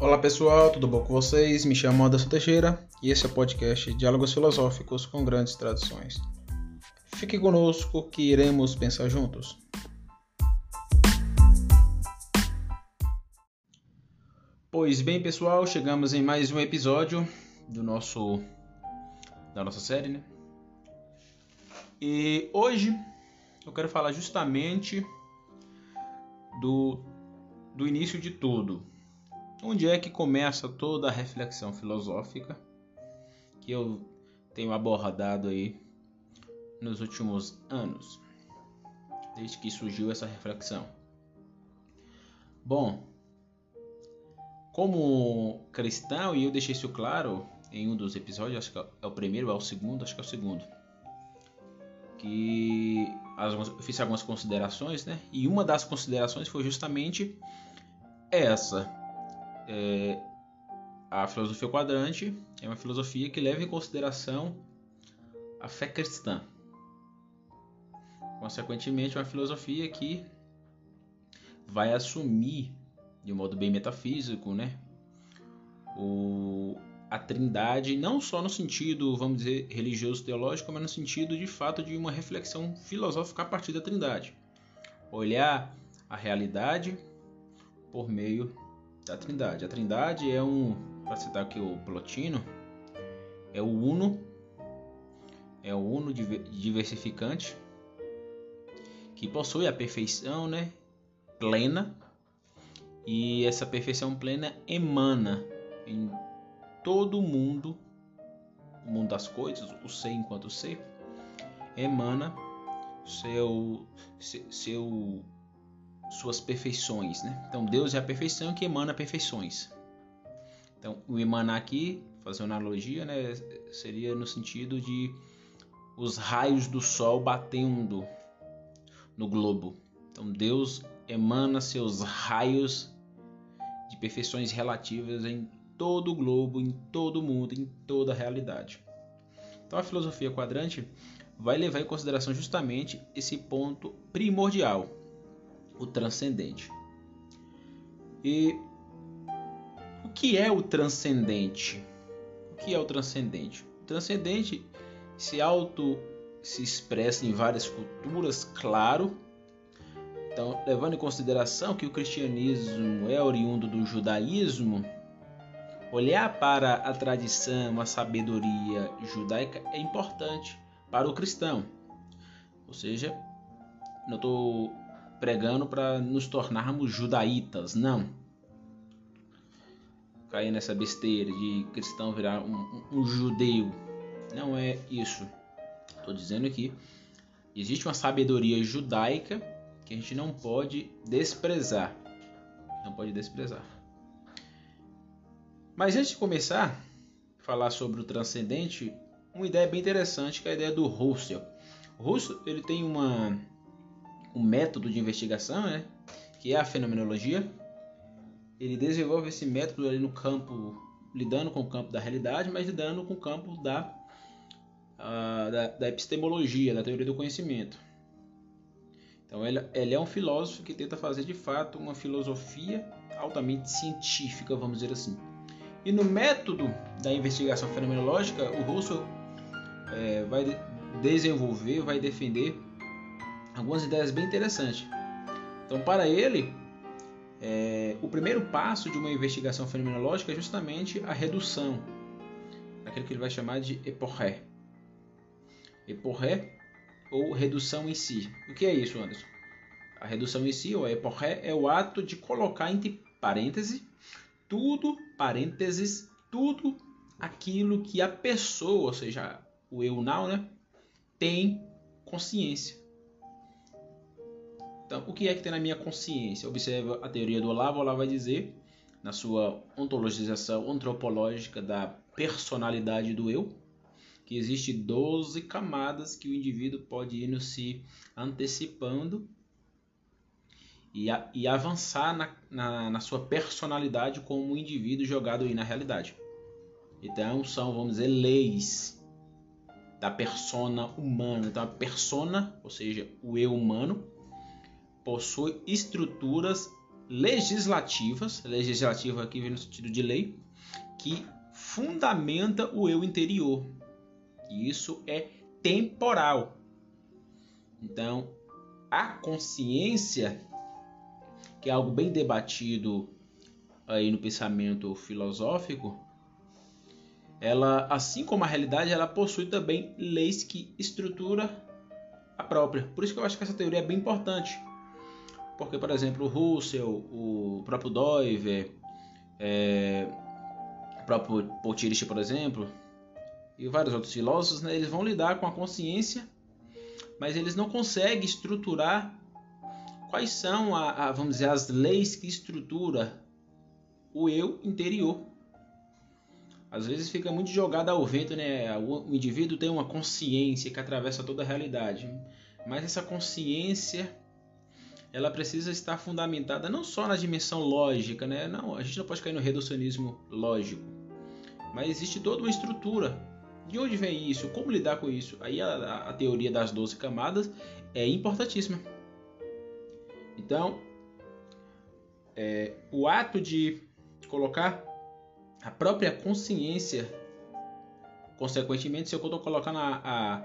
Olá pessoal, tudo bom com vocês? Me chamo Anderson Teixeira e esse é o podcast Diálogos Filosóficos com Grandes Tradições. Fique conosco que iremos pensar juntos. Pois bem, pessoal, chegamos em mais um episódio do nosso da nossa série, né? E hoje eu quero falar justamente do do início de tudo, Onde é que começa toda a reflexão filosófica que eu tenho abordado aí nos últimos anos, desde que surgiu essa reflexão? Bom, como cristão, e eu deixei isso claro em um dos episódios, acho que é o primeiro, é o segundo, acho que é o segundo, que eu fiz algumas considerações, né? E uma das considerações foi justamente essa é, a filosofia quadrante é uma filosofia que leva em consideração a fé cristã. Consequentemente, é uma filosofia que vai assumir, de um modo bem metafísico, né, o, a trindade, não só no sentido, vamos dizer, religioso-teológico, mas no sentido, de fato, de uma reflexão filosófica a partir da trindade. Olhar a realidade por meio da Trindade. A Trindade é um, para citar aqui o Plotino, é o uno, é o uno diversificante que possui a perfeição, né, plena. E essa perfeição plena emana em todo o mundo, o mundo das coisas, o ser enquanto ser, emana seu seu suas perfeições. Né? Então Deus é a perfeição que emana perfeições. Então o emanar aqui, fazer uma analogia, né, seria no sentido de os raios do sol batendo no globo. Então Deus emana seus raios de perfeições relativas em todo o globo, em todo o mundo, em toda a realidade. Então a filosofia quadrante vai levar em consideração justamente esse ponto primordial o transcendente. E o que é o transcendente? O que é o transcendente? O transcendente se auto se expressa em várias culturas, claro. Então, levando em consideração que o cristianismo é oriundo do judaísmo, olhar para a tradição, a sabedoria judaica é importante para o cristão. Ou seja, não estou pregando para nos tornarmos judaítas, não. Cair nessa besteira de cristão virar um, um, um judeu. Não é isso. Estou dizendo que existe uma sabedoria judaica que a gente não pode desprezar. Não pode desprezar. Mas antes de começar a falar sobre o transcendente, uma ideia bem interessante que é a ideia do Russell. O Russell ele tem uma um método de investigação, né? que é a fenomenologia. Ele desenvolve esse método ali no campo, lidando com o campo da realidade, mas lidando com o campo da, uh, da, da, epistemologia, da teoria do conhecimento. Então ele, ele é um filósofo que tenta fazer de fato uma filosofia altamente científica, vamos dizer assim. E no método da investigação fenomenológica, o Russell é, vai desenvolver, vai defender algumas ideias bem interessantes. Então, para ele, é, o primeiro passo de uma investigação fenomenológica é justamente a redução, aquilo que ele vai chamar de eporré. Eporré ou redução em si. O que é isso, Anderson? A redução em si, ou a é o ato de colocar entre parênteses tudo, parênteses, tudo aquilo que a pessoa, ou seja, o eu now, né, tem consciência. Então, o que é que tem na minha consciência? Observa a teoria do Olavo. Olavo vai dizer, na sua ontologização antropológica da personalidade do eu, que existe 12 camadas que o indivíduo pode ir se antecipando e, a, e avançar na, na, na, sua personalidade como um indivíduo jogado aí na realidade. Então são, vamos dizer, leis da persona humana. Então a persona, ou seja, o eu humano, possui estruturas legislativas, legislativa aqui vem no sentido de lei, que fundamenta o eu interior. E isso é temporal. Então, a consciência, que é algo bem debatido aí no pensamento filosófico, ela, assim como a realidade, ela possui também leis que estrutura a própria. Por isso que eu acho que essa teoria é bem importante. Porque, por exemplo, o Russell, o próprio Doiver, é, o próprio Potirish, por exemplo, e vários outros filósofos, né, eles vão lidar com a consciência, mas eles não conseguem estruturar quais são, a, a, vamos dizer, as leis que estrutura o eu interior. Às vezes fica muito jogado ao vento, né? O indivíduo tem uma consciência que atravessa toda a realidade, mas essa consciência ela precisa estar fundamentada não só na dimensão lógica, né? Não, a gente não pode cair no reducionismo lógico, mas existe toda uma estrutura. De onde vem isso? Como lidar com isso? Aí a, a teoria das 12 camadas é importantíssima. Então, é, o ato de colocar a própria consciência, consequentemente, se eu estou colocando a, a,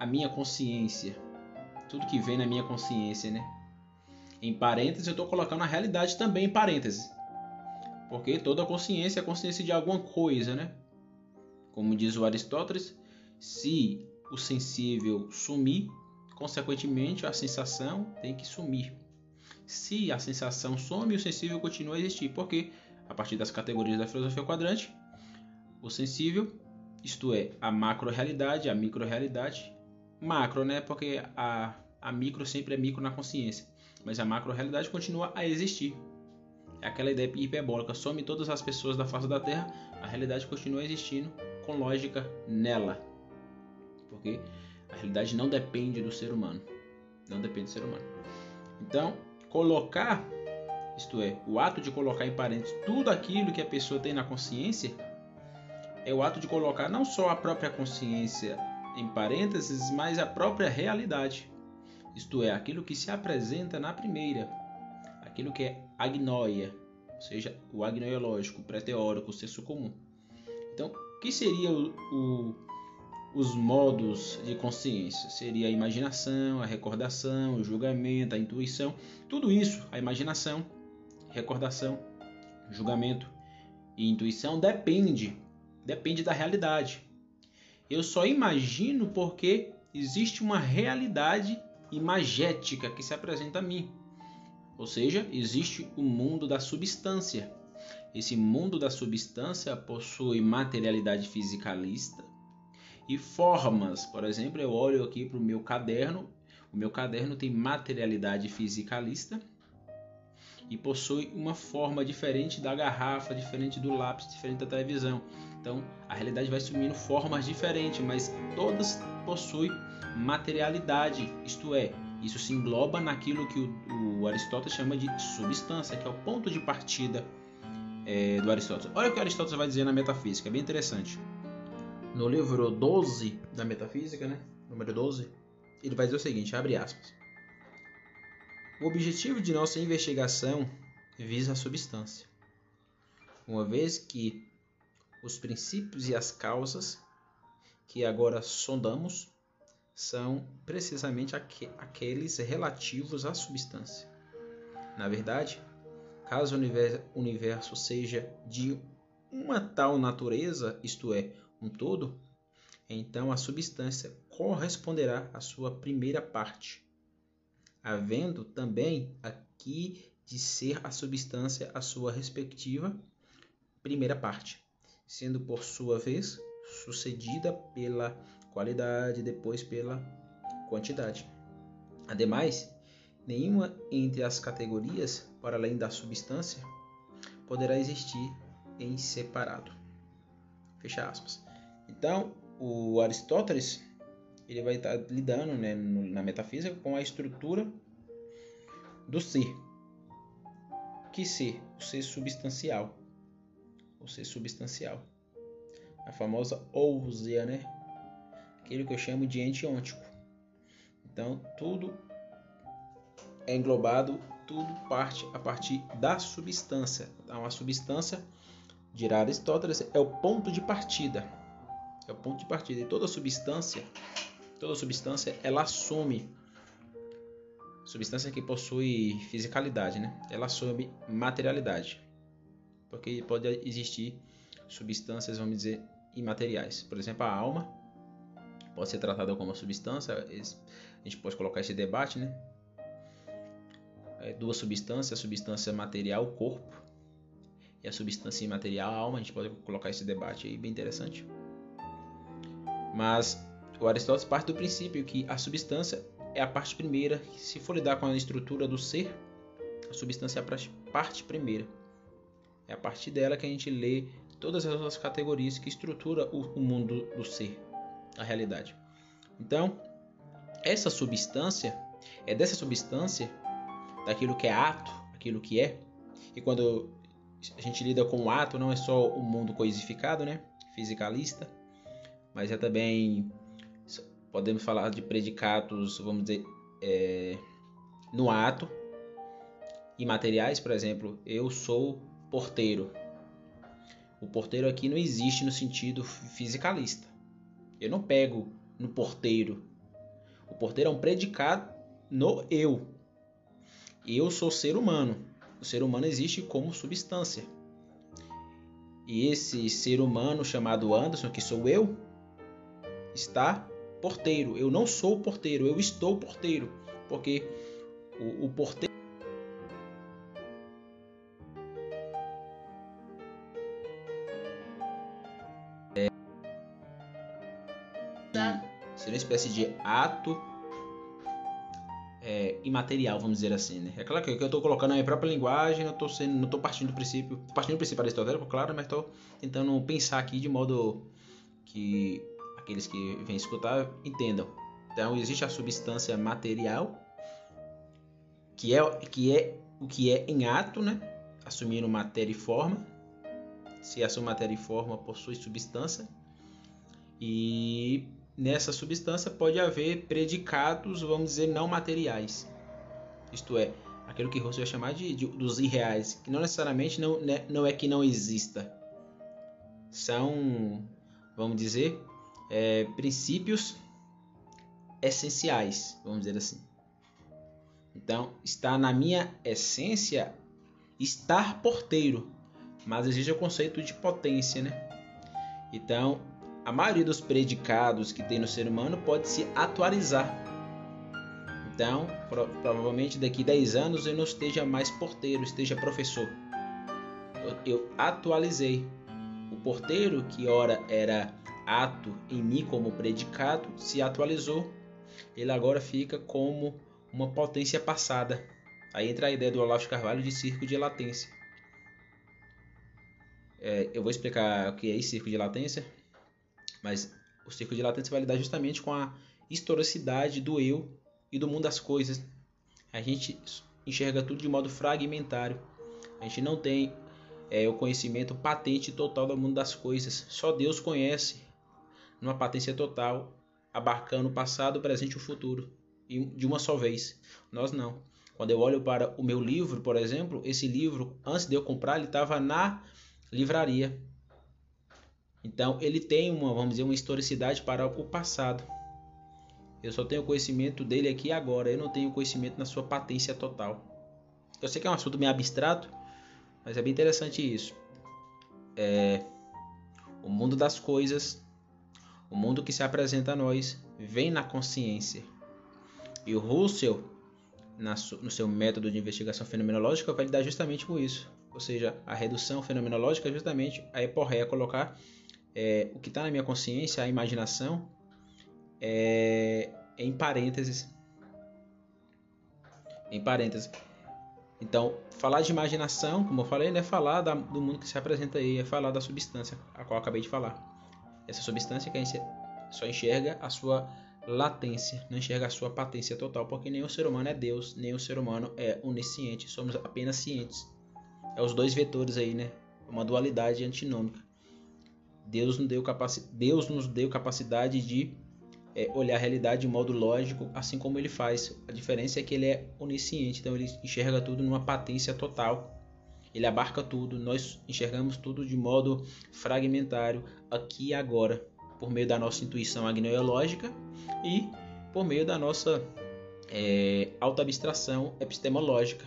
a minha consciência, tudo que vem na minha consciência, né? Em parênteses, eu estou colocando a realidade também em parênteses. Porque toda consciência é consciência de alguma coisa, né? Como diz o Aristóteles, se o sensível sumir, consequentemente a sensação tem que sumir. Se a sensação some, o sensível continua a existir. Porque, a partir das categorias da filosofia quadrante, o sensível, isto é, a macro-realidade, a micro-realidade, macro, né? Porque a, a micro sempre é micro na consciência mas a macro-realidade continua a existir. É aquela ideia hiperbólica, some todas as pessoas da face da Terra, a realidade continua existindo com lógica nela. Porque a realidade não depende do ser humano. Não depende do ser humano. Então, colocar, isto é, o ato de colocar em parênteses tudo aquilo que a pessoa tem na consciência, é o ato de colocar não só a própria consciência em parênteses, mas a própria realidade isto é, aquilo que se apresenta na primeira, aquilo que é agnoia, ou seja, o agnoiológico, o pré-teórico, o senso comum. Então, o que seria o, o, os modos de consciência? Seria a imaginação, a recordação, o julgamento, a intuição, tudo isso, a imaginação, recordação, julgamento e intuição depende, depende da realidade. Eu só imagino porque existe uma realidade imagética que se apresenta a mim. Ou seja, existe o mundo da substância. Esse mundo da substância possui materialidade fisicalista e formas. Por exemplo, eu olho aqui para o meu caderno. O meu caderno tem materialidade fisicalista e possui uma forma diferente da garrafa, diferente do lápis, diferente da televisão. Então, a realidade vai assumindo formas diferentes, mas todas possuem materialidade, isto é, isso se engloba naquilo que o, o Aristóteles chama de substância, que é o ponto de partida é, do Aristóteles. Olha o que Aristóteles vai dizer na Metafísica, é bem interessante. No livro 12 da Metafísica, né? número 12, ele vai dizer o seguinte, abre aspas. O objetivo de nossa investigação visa a substância, uma vez que os princípios e as causas que agora sondamos são precisamente aqu aqueles relativos à substância. Na verdade, caso o universo seja de uma tal natureza, isto é, um todo, então a substância corresponderá à sua primeira parte, havendo também aqui de ser a substância a sua respectiva primeira parte, sendo por sua vez sucedida pela qualidade, depois pela quantidade. Ademais, nenhuma entre as categorias, para além da substância, poderá existir em separado. Fecha aspas. Então, o Aristóteles ele vai estar lidando né, na metafísica com a estrutura do ser. Que ser? O ser substancial. O ser substancial. A famosa ousia, né? Aquilo que eu chamo de ente ôntico. Então, tudo é englobado, tudo parte a partir da substância. Então, a substância, dirá Aristóteles, é o ponto de partida. É o ponto de partida. E toda substância, toda substância, ela assume substância que possui fisicalidade, né? Ela assume materialidade. Porque pode existir substâncias, vamos dizer, imateriais. Por exemplo, a alma pode ser tratada como substância. A gente pode colocar esse debate, né? É, duas substâncias, a substância material, o corpo, e a substância imaterial, a alma. A gente pode colocar esse debate aí, bem interessante. Mas o Aristóteles parte do princípio que a substância é a parte primeira. Se for lidar com a estrutura do ser, a substância é a parte primeira. É a partir dela que a gente lê todas as outras categorias que estrutura o, mundo do ser, a realidade. Então, essa substância é dessa substância, daquilo que é ato, aquilo que é. E quando a gente lida com o ato, não é só o mundo coisificado, né? Fisicalista, mas é também podemos falar de predicados, vamos dizer, é, no ato, imateriais, por exemplo, eu sou porteiro. O porteiro aqui não existe no sentido fisicalista. Eu não pego no porteiro. O porteiro é um predicado no eu. Eu sou ser humano. O ser humano existe como substância. E esse ser humano chamado Anderson, que sou eu, está porteiro. Eu não sou porteiro, eu estou porteiro. Porque o, o porteiro. Espécie de ato é, imaterial, vamos dizer assim, né? É claro que eu estou colocando na minha própria linguagem, não estou sendo, não estou partindo do princípio, partindo do princípio aristotélico, claro, mas estou tentando pensar aqui de modo que aqueles que vêm escutar entendam. Então existe a substância material, que é, que é o que é em ato, né? assumindo matéria e forma. Se assume matéria e forma, possui substância. E nessa substância pode haver predicados, vamos dizer, não materiais. Isto é, aquilo que Russell vai chamar de, de, dos irreais, que não necessariamente não, né, não é que não exista. São, vamos dizer, é, princípios essenciais, vamos dizer assim. Então, está na minha essência estar porteiro, mas existe o conceito de potência, né? Então, a maioria dos predicados que tem no ser humano pode se atualizar. Então, pro provavelmente daqui 10 anos eu não esteja mais porteiro, esteja professor. Eu, eu atualizei. O porteiro, que ora era ato em mim como predicado se atualizou. Ele agora fica como uma potência passada. Aí entra a ideia do Olavo Carvalho de círculo de latência. É, eu vou explicar o que é círculo de latência, mas o círculo de latência vai lidar justamente com a historicidade do eu e do mundo das coisas. A gente enxerga tudo de modo fragmentário. A gente não tem é, o conhecimento patente total do mundo das coisas. Só Deus conhece numa patência total, abarcando o passado, o presente e o futuro, de uma só vez. Nós não. Quando eu olho para o meu livro, por exemplo, esse livro, antes de eu comprar, ele estava na livraria. Então, ele tem uma, vamos dizer, uma historicidade para o passado. Eu só tenho conhecimento dele aqui agora, eu não tenho conhecimento na sua patência total. Eu sei que é um assunto meio abstrato, mas é bem interessante isso. É, o mundo das coisas o mundo que se apresenta a nós vem na consciência. E o Russell, no seu método de investigação fenomenológica, vai lidar justamente com isso. Ou seja, a redução fenomenológica é justamente a eporreia, colocar é, o que está na minha consciência, a imaginação, é, em parênteses. Em parênteses. Então, falar de imaginação, como eu falei, não é falar da, do mundo que se apresenta aí, é falar da substância, a qual acabei de falar. Essa substância que a gente só enxerga a sua latência, não enxerga a sua patência total, porque o ser humano é Deus, nem o ser humano é onisciente, somos apenas cientes. É os dois vetores aí, né? Uma dualidade antinômica. Deus nos deu, capaci Deus nos deu capacidade de é, olhar a realidade de modo lógico, assim como ele faz. A diferença é que ele é onisciente, então ele enxerga tudo numa patência total. Ele abarca tudo, nós enxergamos tudo de modo fragmentário, aqui e agora, por meio da nossa intuição agnoiológica e por meio da nossa é, auto-abstração epistemológica.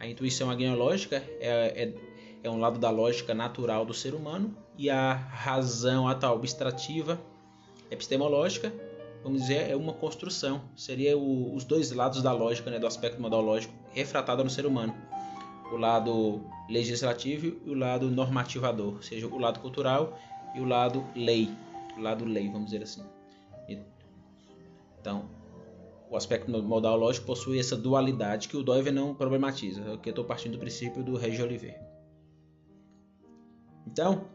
A intuição agnoiológica é, é, é um lado da lógica natural do ser humano e a razão auto-abstrativa epistemológica vamos dizer, é uma construção. Seria o, os dois lados da lógica, né, do aspecto modológico, refratado no ser humano. O lado legislativo e o lado normativador, ou seja, o lado cultural e o lado lei. O lado lei, vamos dizer assim. Então, o aspecto modal possui essa dualidade que o Doiver não problematiza, que eu estou partindo do princípio do Regis Oliver. Então,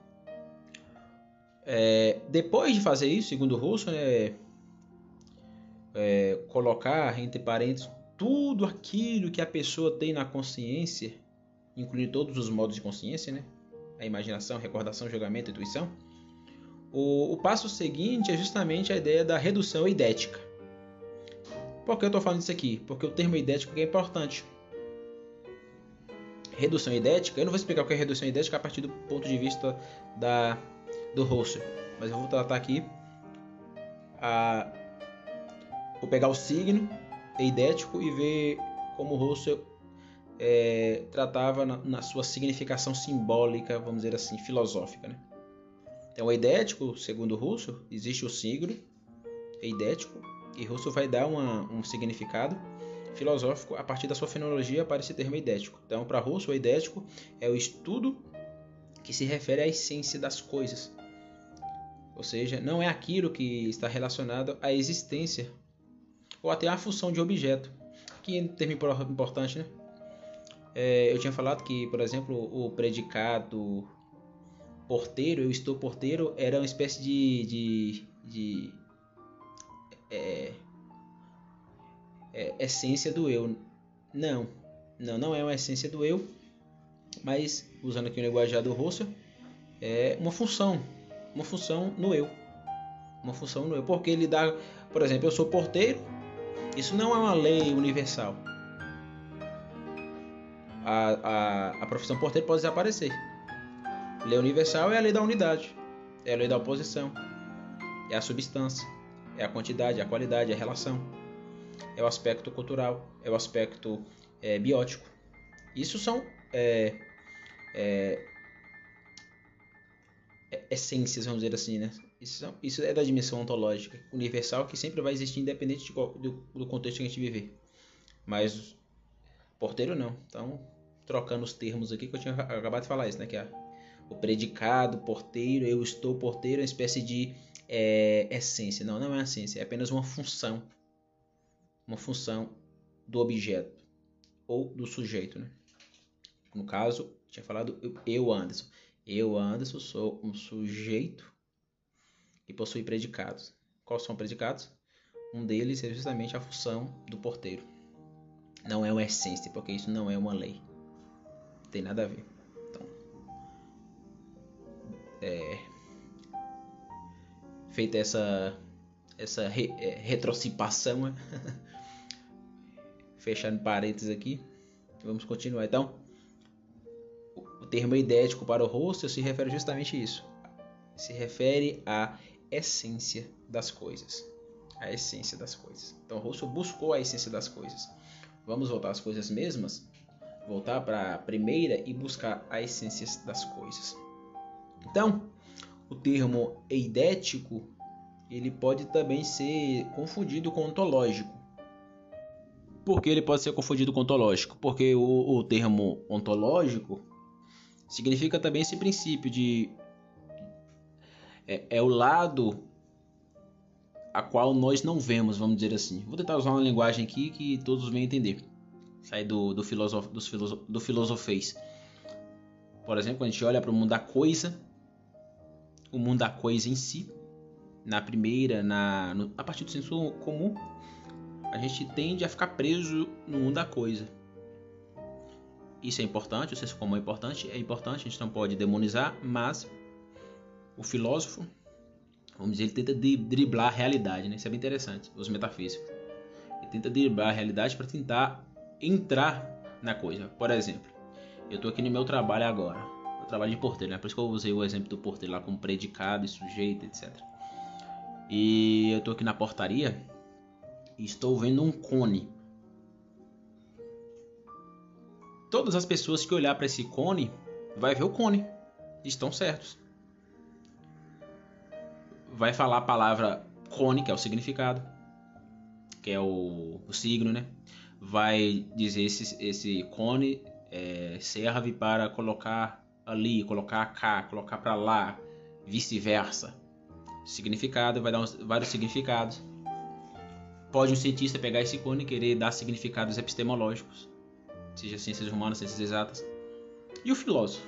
é, depois de fazer isso, segundo o Russo, né, é, colocar entre parênteses tudo aquilo que a pessoa tem na consciência, incluindo todos os modos de consciência, né? a imaginação, recordação, julgamento, intuição. O, o passo seguinte é justamente a ideia da redução idética. Por que eu estou falando isso aqui? Porque o termo idético é importante. Redução idética, eu não vou explicar o que é redução idética a partir do ponto de vista da, do Husserl, mas eu vou tratar aqui a Vou pegar o signo eidético e ver como Russell é, tratava na, na, sua significação simbólica, vamos dizer assim, filosófica. Né? Então, o eidético, segundo Russell, existe o signo eidético e Russell vai dar uma, um significado filosófico a partir da sua fenomenologia para esse termo eidético. Então, para Russell, o eidético é o estudo que se refere à essência das coisas. Ou seja, não é aquilo que está relacionado à existência ou até a função de objeto. Que é um termo importante, né? É, eu tinha falado que, por exemplo, o predicado porteiro, eu estou porteiro, era uma espécie de. de, de é, é, essência do eu. Não, não, não é uma essência do eu, mas, usando aqui o linguajar do Russell, é uma função, uma função no eu. Uma função no eu, porque ele dá, por exemplo, eu sou porteiro, isso não é uma lei universal. A, a, a profissão porteiro pode desaparecer. Lei universal é a lei da unidade, é a lei da oposição, é a substância, é a quantidade, a qualidade, a relação, é o aspecto cultural, é o aspecto é, biótico. Isso são é, é, é essências, vamos dizer assim, né? Isso, isso é da dimensão ontológica, universal, que sempre vai existir independente de, do, do contexto que a gente viver. Mas porteiro não. Então, trocando os termos aqui, que eu tinha acabado de falar isso, né? Que é o predicado, porteiro, eu estou porteiro, é uma espécie de é, essência. Não, não é essência, é apenas uma função. Uma função do objeto ou do sujeito, né? No caso, tinha falado eu, Anderson. Eu, Anderson, sou um sujeito e possui predicados. Quais são predicados? Um deles é justamente a função do porteiro. Não é uma essência, porque isso não é uma lei. Não tem nada a ver. Então, é, feita essa essa re, é, retrocipação, fechando parênteses aqui, vamos continuar. Então, termo idético para o rosto se refere justamente a isso. Se refere a essência das coisas. A essência das coisas. Então Russell buscou a essência das coisas. Vamos voltar às coisas mesmas? Voltar para a primeira e buscar a essência das coisas. Então, o termo eidético ele pode também ser confundido com ontológico. Por que ele pode ser confundido com ontológico? Porque o, o termo ontológico significa também esse princípio de é, é o lado a qual nós não vemos, vamos dizer assim. Vou tentar usar uma linguagem aqui que todos venham entender. Sair do, do, filosof, do, filosof, do filosofês. Por exemplo, quando a gente olha para o mundo da coisa, o mundo da coisa em si, na primeira, na, no, a partir do senso comum, a gente tende a ficar preso no mundo da coisa. Isso é importante, o senso comum é importante, é importante, a gente não pode demonizar, mas o filósofo, vamos dizer, ele tenta driblar a realidade, né? Isso é bem interessante, os metafísicos. Ele tenta driblar a realidade para tentar entrar na coisa. Por exemplo, eu estou aqui no meu trabalho agora. Eu trabalho de porteiro, né? Por isso que eu usei o exemplo do porteiro lá com predicado e sujeito, etc. E eu estou aqui na portaria e estou vendo um cone. Todas as pessoas que olhar para esse cone vai ver o cone. Estão certos. Vai falar a palavra cone, que é o significado, que é o, o signo, né? Vai dizer esse, esse cone é, serve para colocar ali, colocar cá, colocar para lá, vice-versa. Significado vai dar uns, vários significados. Pode um cientista pegar esse cone e querer dar significados epistemológicos, seja ciências humanas, ciências exatas. E o filósofo?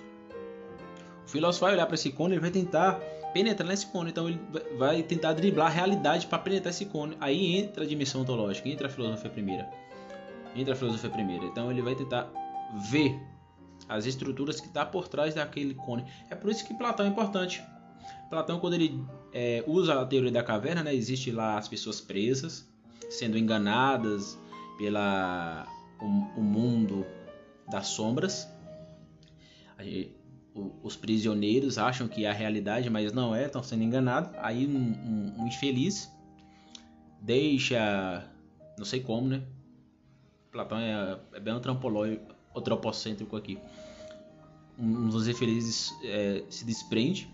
O filósofo vai olhar para esse cone e vai tentar penetrar nesse cone. Então ele vai tentar driblar a realidade para penetrar esse cone. Aí entra a dimensão ontológica, entra a filosofia primeira. Entra a filosofia primeira. Então ele vai tentar ver as estruturas que está por trás daquele cone. É por isso que Platão é importante. Platão, quando ele é, usa a teoria da caverna, né, existe lá as pessoas presas, sendo enganadas pela o, o mundo das sombras. os prisioneiros acham que é a realidade, mas não é, estão sendo enganados. Aí um, um, um, infeliz deixa, não sei como, né? Platão é, é bem antropocêntrico aqui. Um dos infelizes é, se desprende,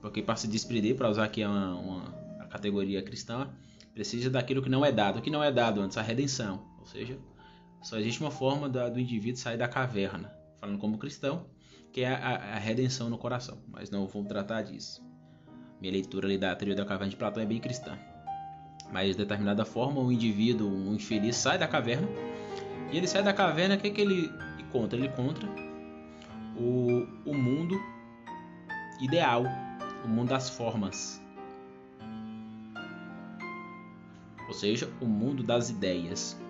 porque para se desprender, para usar aqui uma, uma a categoria cristã, precisa daquilo que não é dado. O que não é dado antes? A redenção. Ou seja, só existe uma forma da, do indivíduo sair da caverna, falando como cristão, que é a, a, redenção no coração. Mas não vou tratar disso. Minha leitura ali da teoria da caverna de Platão é bem cristã. Mas de determinada forma, o indivíduo, um infeliz, sai da caverna. E ele sai da caverna, o que, é que ele encontra? Ele encontra o, o mundo ideal, o mundo das formas. ou seja, o mundo das ideias.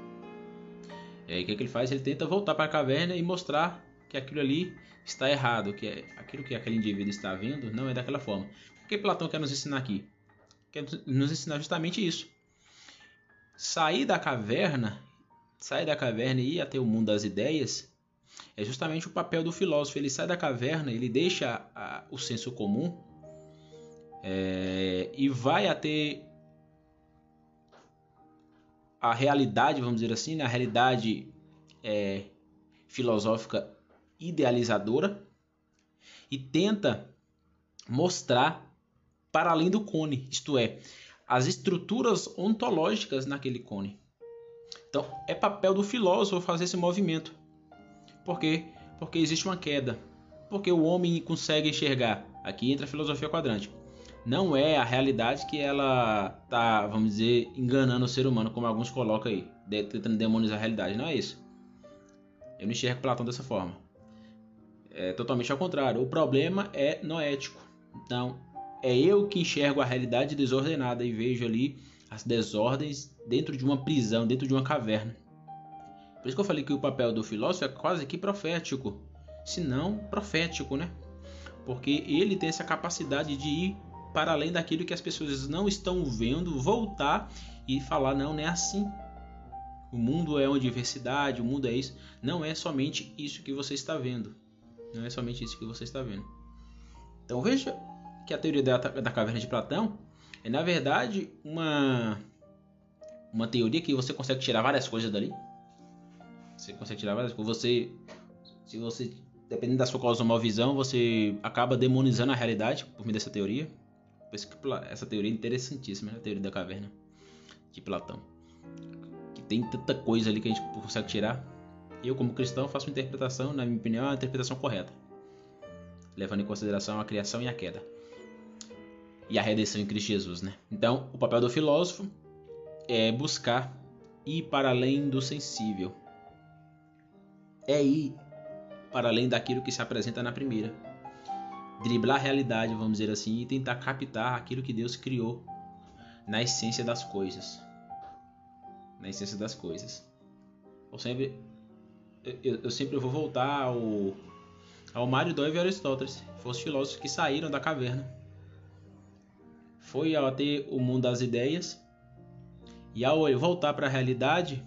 E aí, o que, que ele faz? Ele tenta voltar para a caverna e mostrar que aquilo ali está errado, que é, aquilo que aquele indivíduo está vendo não é daquela forma. O que Platão quer nos ensinar aqui? Quer nos ensinar justamente isso. Sair da caverna, sair da caverna e ir até o mundo das ideias é justamente o papel do filósofo. Ele sai da caverna, ele deixa a, o senso comum é, e vai até a realidade, vamos dizer assim, né? a realidade é, filosófica idealizadora e tenta mostrar para além do cone, isto é, as estruturas ontológicas naquele cone. Então, é papel do filósofo fazer esse movimento. Por quê? Porque existe uma queda. Porque o homem consegue enxergar. Aqui entra a filosofia quadrante não é a realidade que ela tá, vamos dizer, enganando o ser humano, como alguns colocam aí, tentando demonizar a realidade. Não é isso. Eu não enxergo Platão dessa forma. É totalmente ao contrário. O problema é noético. Então, é eu que enxergo a realidade desordenada e vejo ali as desordens dentro de uma prisão, dentro de uma caverna. Por isso que eu falei que o papel do filósofo é quase que profético, se não profético, né? Porque ele tem essa capacidade de ir para além daquilo que as pessoas não estão vendo, voltar e falar: não, não é assim. O mundo é uma diversidade, o mundo é isso. Não é somente isso que você está vendo. Não é somente isso que você está vendo. Então veja que a teoria da, da caverna de Platão é na verdade uma uma teoria que você consegue tirar várias coisas dali. Você consegue tirar várias coisas. Você, se você, dependendo da sua cosmovisão, você acaba demonizando a realidade por meio dessa teoria. Essa teoria é interessantíssima, né? a teoria da caverna de Platão. Que tem tanta coisa ali que a gente consegue tirar. Eu, como cristão, faço uma interpretação, na minha opinião, é a interpretação correta. Levando em consideração a criação e a queda. E a redenção em Cristo Jesus, né? Então, o papel do filósofo é buscar ir para além do sensível. É ir para além daquilo que se apresenta na primeira driblar a realidade, vamos dizer assim, e tentar captar aquilo que Deus criou na essência das coisas. Na essência das coisas. Eu sempre, eu, eu sempre vou voltar ao, ao Mário Dove e Aristóteles, foram os filósofos que saíram da caverna. foi ao ter o mundo das ideias e ao voltar para a realidade,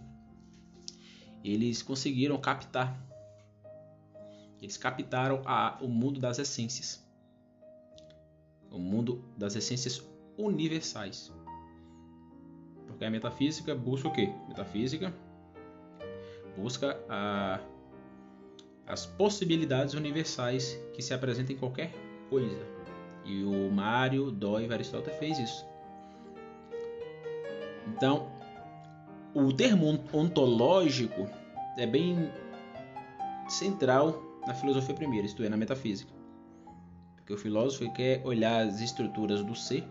eles conseguiram captar. Eles captaram a, o mundo das essências. O mundo das essências universais. Porque a metafísica busca o quê? Metafísica busca a, as possibilidades universais que se apresentam em qualquer coisa. E o Mário Dói Aristóteles fez isso. Então, o termo ontológico é bem central na filosofia primeira, isto é, na metafísica. Porque o filósofo quer olhar as estruturas do ser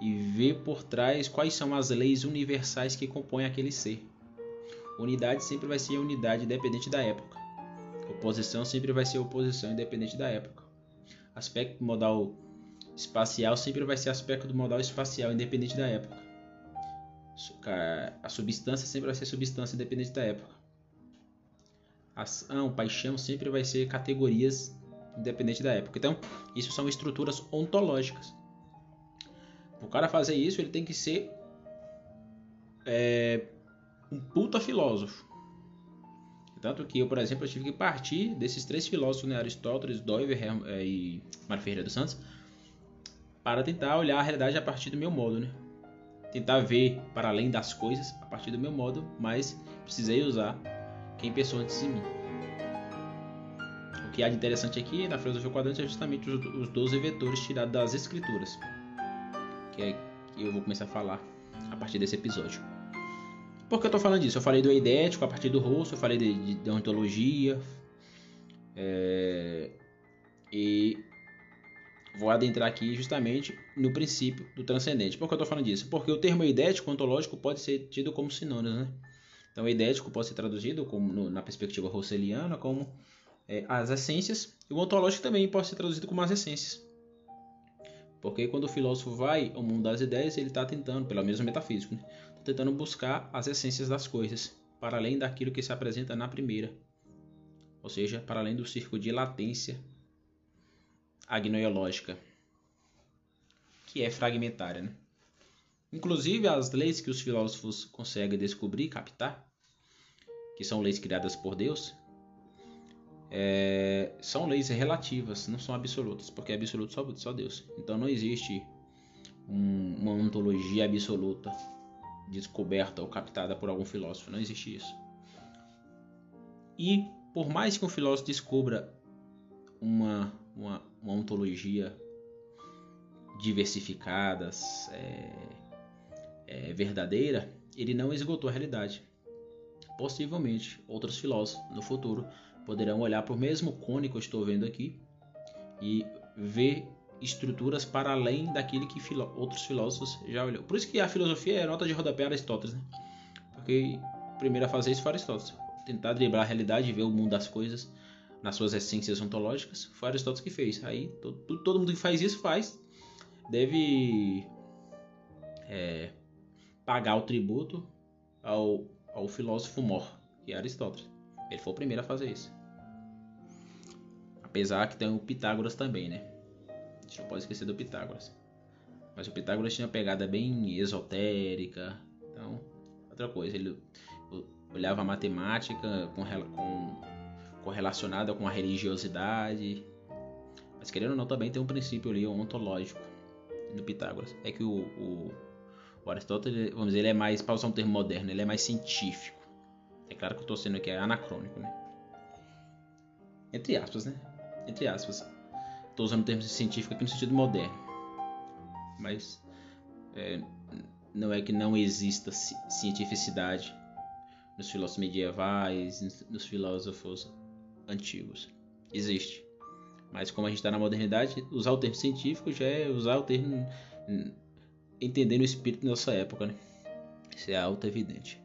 e ver por trás quais são as leis universais que compõem aquele ser. Unidade sempre vai ser unidade independente da época. Oposição sempre vai ser oposição independente da época. Aspecto modal espacial sempre vai ser aspecto modal espacial independente da época. A substância sempre vai ser substância independente da época. Ação, paixão sempre vai ser categorias independente da época. Então, isso são estruturas ontológicas. O cara fazer isso, ele tem que ser é, um puta filósofo. Tanto que eu, por exemplo, eu tive que partir desses três filósofos, né, Aristóteles, Doiver é, e Mário Ferreira dos Santos, para tentar olhar a realidade a partir do meu modo, né? Tentar ver para além das coisas a partir do meu modo, mas precisei usar quem pensou antes de mim. O que há de interessante aqui na filosofia quadrante é justamente os, os 12 vetores tirados das escrituras, que é que eu vou começar a falar a partir desse episódio. Por que eu estou falando disso? Eu falei do eidético a partir do rosto, eu falei de, de, de ontologia. É, e vou adentrar aqui justamente no princípio do transcendente. Por que eu estou falando disso? Porque o termo eidético ontológico pode ser tido como sinônimo, né? Então, eidético pode ser traduzido como, no, na perspectiva rosseliana como é, as essências, e o ontológico também pode ser traduzido como as essências. Porque quando o filósofo vai ao mundo das ideias, ele está tentando, pelo menos metafísico, né? tentando buscar as essências das coisas, para além daquilo que se apresenta na primeira, ou seja, para além do círculo de latência agnoiológica, que é fragmentária. Né? Inclusive, as leis que os filósofos conseguem descobrir, captar, que são leis criadas por Deus, é, são leis relativas, não são absolutas, porque é absoluto só, só Deus. Então não existe um, uma ontologia absoluta descoberta ou captada por algum filósofo. Não existe isso. E por mais que um filósofo descubra uma, uma, uma ontologia diversificada, é, é, verdadeira, ele não esgotou a realidade. Possivelmente, outros filósofos no futuro poderão olhar para o mesmo cone que eu estou vendo aqui e ver estruturas para além daquilo que outros filósofos já olhou. Por isso que a filosofia é nota de rodapé Aristóteles, né? Porque primeiro a fazer isso foi Aristóteles. Tentar driblar a realidade e ver o mundo das coisas nas suas essências ontológicas, foi Aristóteles que fez. Aí todo, todo mundo que faz isso faz deve é, pagar o tributo ao, ao filósofo mor, que é Aristóteles. Ele foi o primeiro a fazer isso. Apesar que tem o Pitágoras também, né? A gente não pode esquecer do Pitágoras. Mas o Pitágoras tinha uma pegada bem esotérica. Então, outra coisa, ele olhava a matemática com, com, correlacionada com a religiosidade. Mas querendo ou não, também tem um princípio ali ontológico no Pitágoras. É que o, o, o Aristóteles, vamos dizer, ele é mais, para usar um termo moderno, ele é mais científico. É claro que eu estou sendo aqui anacrônico, né? Entre aspas, né? Entre aspas. Estou usando termos científicos aqui no sentido moderno. Mas é, não é que não exista cientificidade nos filósofos medievais, nos filósofos antigos. Existe. Mas como a gente está na modernidade, usar o termo científico já é usar o termo entendendo o espírito da nossa época, né? Isso é auto-evidente.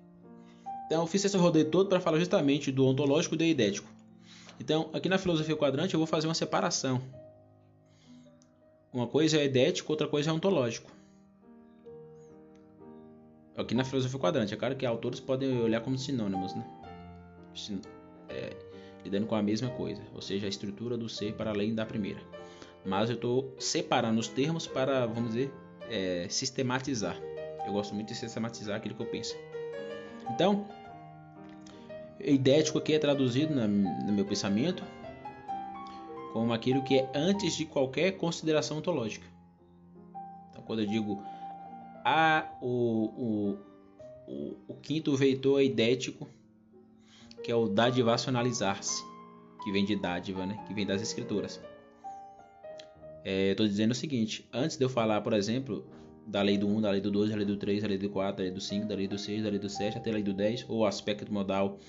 Então, eu fiz esse rodeio todo para falar justamente do ontológico e do idético. Então, aqui na filosofia quadrante, eu vou fazer uma separação. Uma coisa é idético, outra coisa é ontológico. Aqui na filosofia quadrante, é claro que autores podem olhar como sinônimos, né? É, lidando com a mesma coisa, ou seja, a estrutura do ser para além da primeira. Mas eu estou separando os termos para, vamos dizer, é, sistematizar. Eu gosto muito de sistematizar aquilo que eu penso. Então, idético aqui é traduzido na, no meu pensamento como aquilo que é antes de qualquer consideração ontológica. Então, quando eu digo a, o, o, o, o quinto vetor é idético, que é o dadivacionalizar-se, que vem de dádiva, né? que vem das escrituras. É, dizendo o seguinte, antes de eu falar, por exemplo, da lei do 1, da lei do 2, da lei do 3, da lei do 4, da lei do 5, da lei do 6, da lei do 7, até a lei do 10, ou aspecto modal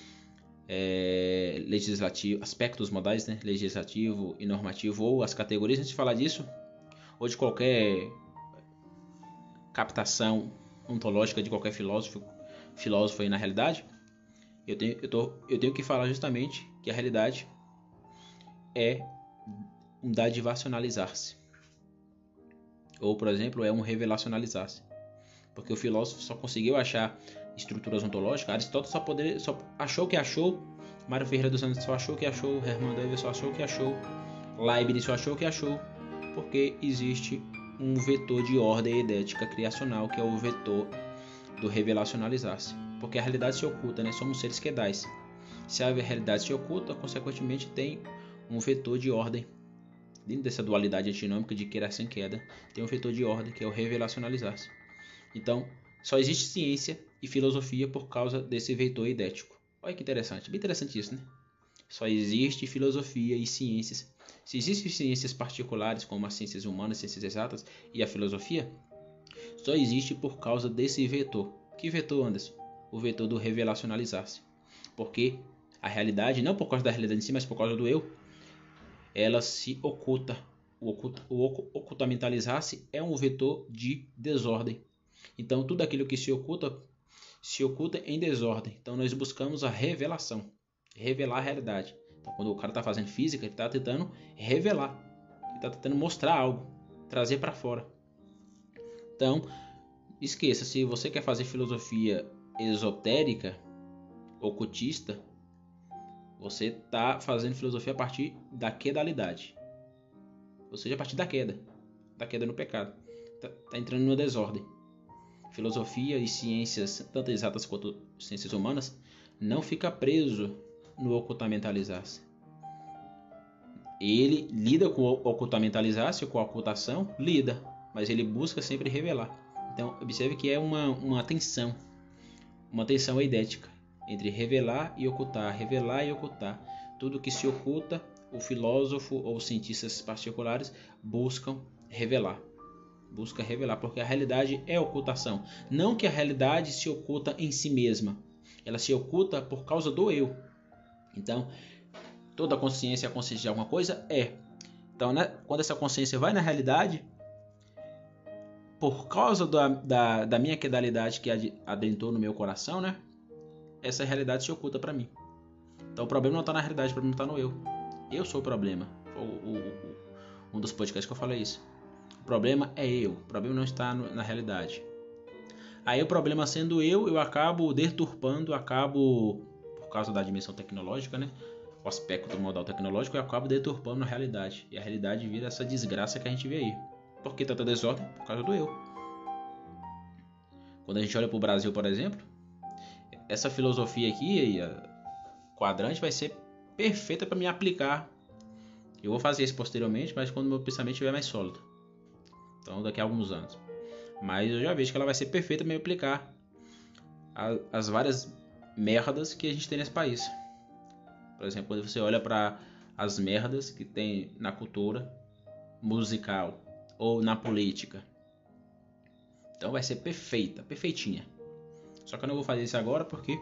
é, legislativo, aspectos modais, né? legislativo e normativo, ou as categorias, antes de falar disso, ou de qualquer captação ontológica de qualquer filósofo, filósofo aí na realidade, eu tenho, eu, tô, eu tenho que falar justamente que a realidade é um dadivacionalizar-se. Ou, por exemplo, é um revelacionalizar-se. Porque o filósofo só conseguiu achar estruturas ontológicas. Aristóteles só, poder, só achou que achou. Mário Ferreira dos Santos só achou que achou. Hermann David só achou que achou. Leibniz só achou que achou. Porque existe um vetor de ordem idética criacional, que é o vetor do revelacionalizar-se porque a realidade se oculta, né? Somos seres quedais. Se a realidade se oculta, consequentemente tem um vetor de ordem. Dentro dessa dualidade antinômica de querer sem queda, tem um vetor de ordem que é o revelacionalizar-se. Então, só existe ciência e filosofia por causa desse vetor idético. Olha que interessante, bem interessante isso, né? Só existe filosofia e ciências. Se existem ciências particulares, como as ciências humanas, ciências exatas e a filosofia, só existe por causa desse vetor. Que vetor, Anderson? o vetor do revelacionalizar-se. Porque a realidade, não por causa da realidade em si, mas por causa do eu, ela se oculta. O, oculta, o ocultamentalizar-se é um vetor de desordem. Então, tudo aquilo que se oculta, se oculta em desordem. Então, nós buscamos a revelação, revelar a realidade. Então, quando o cara está fazendo física, ele está tentando revelar, ele está tentando mostrar algo, trazer para fora. Então, esqueça, se você quer fazer filosofia esotérica, ocultista, você está fazendo filosofia a partir da quedalidade. Ou seja, a partir da queda. Da queda no pecado. Está tá entrando numa desordem. Filosofia e ciências, tanto exatas quanto ciências humanas, não fica preso no ocultamentalizar-se. Ele lida com o ocultamentalizar-se, com a ocultação, lida, mas ele busca sempre revelar. Então, observe que é uma, uma tensão uma tensão eidética entre revelar e ocultar, revelar e ocultar. Tudo que se oculta, o filósofo ou cientistas particulares buscam revelar. Busca revelar, porque a realidade é ocultação. Não que a realidade se oculta em si mesma, ela se oculta por causa do eu. Então, toda consciência é consciência de alguma coisa? É. Então, né, quando essa consciência vai na realidade, por causa da, da, da minha quedalidade que adentrou no meu coração, né? Essa realidade se oculta para mim. Então o problema não está na realidade, o problema está no eu. Eu sou o problema. O, o, o, um dos podcasts que eu falei isso. O problema é eu. O problema não está no, na realidade. Aí o problema sendo eu, eu acabo deturpando, acabo, por causa da dimensão tecnológica, né? O aspecto modal tecnológico, eu acabo deturpando a realidade. E a realidade vira essa desgraça que a gente vê aí. Por que tanta desordem? Por causa do eu. Quando a gente olha para o Brasil, por exemplo, essa filosofia aqui, quadrante, vai ser perfeita para me aplicar. Eu vou fazer isso posteriormente, mas quando meu pensamento estiver mais sólido. Então, daqui a alguns anos. Mas eu já vejo que ela vai ser perfeita para me aplicar as várias merdas que a gente tem nesse país. Por exemplo, quando você olha para as merdas que tem na cultura musical, ou na política. Então vai ser perfeita, perfeitinha. Só que eu não vou fazer isso agora porque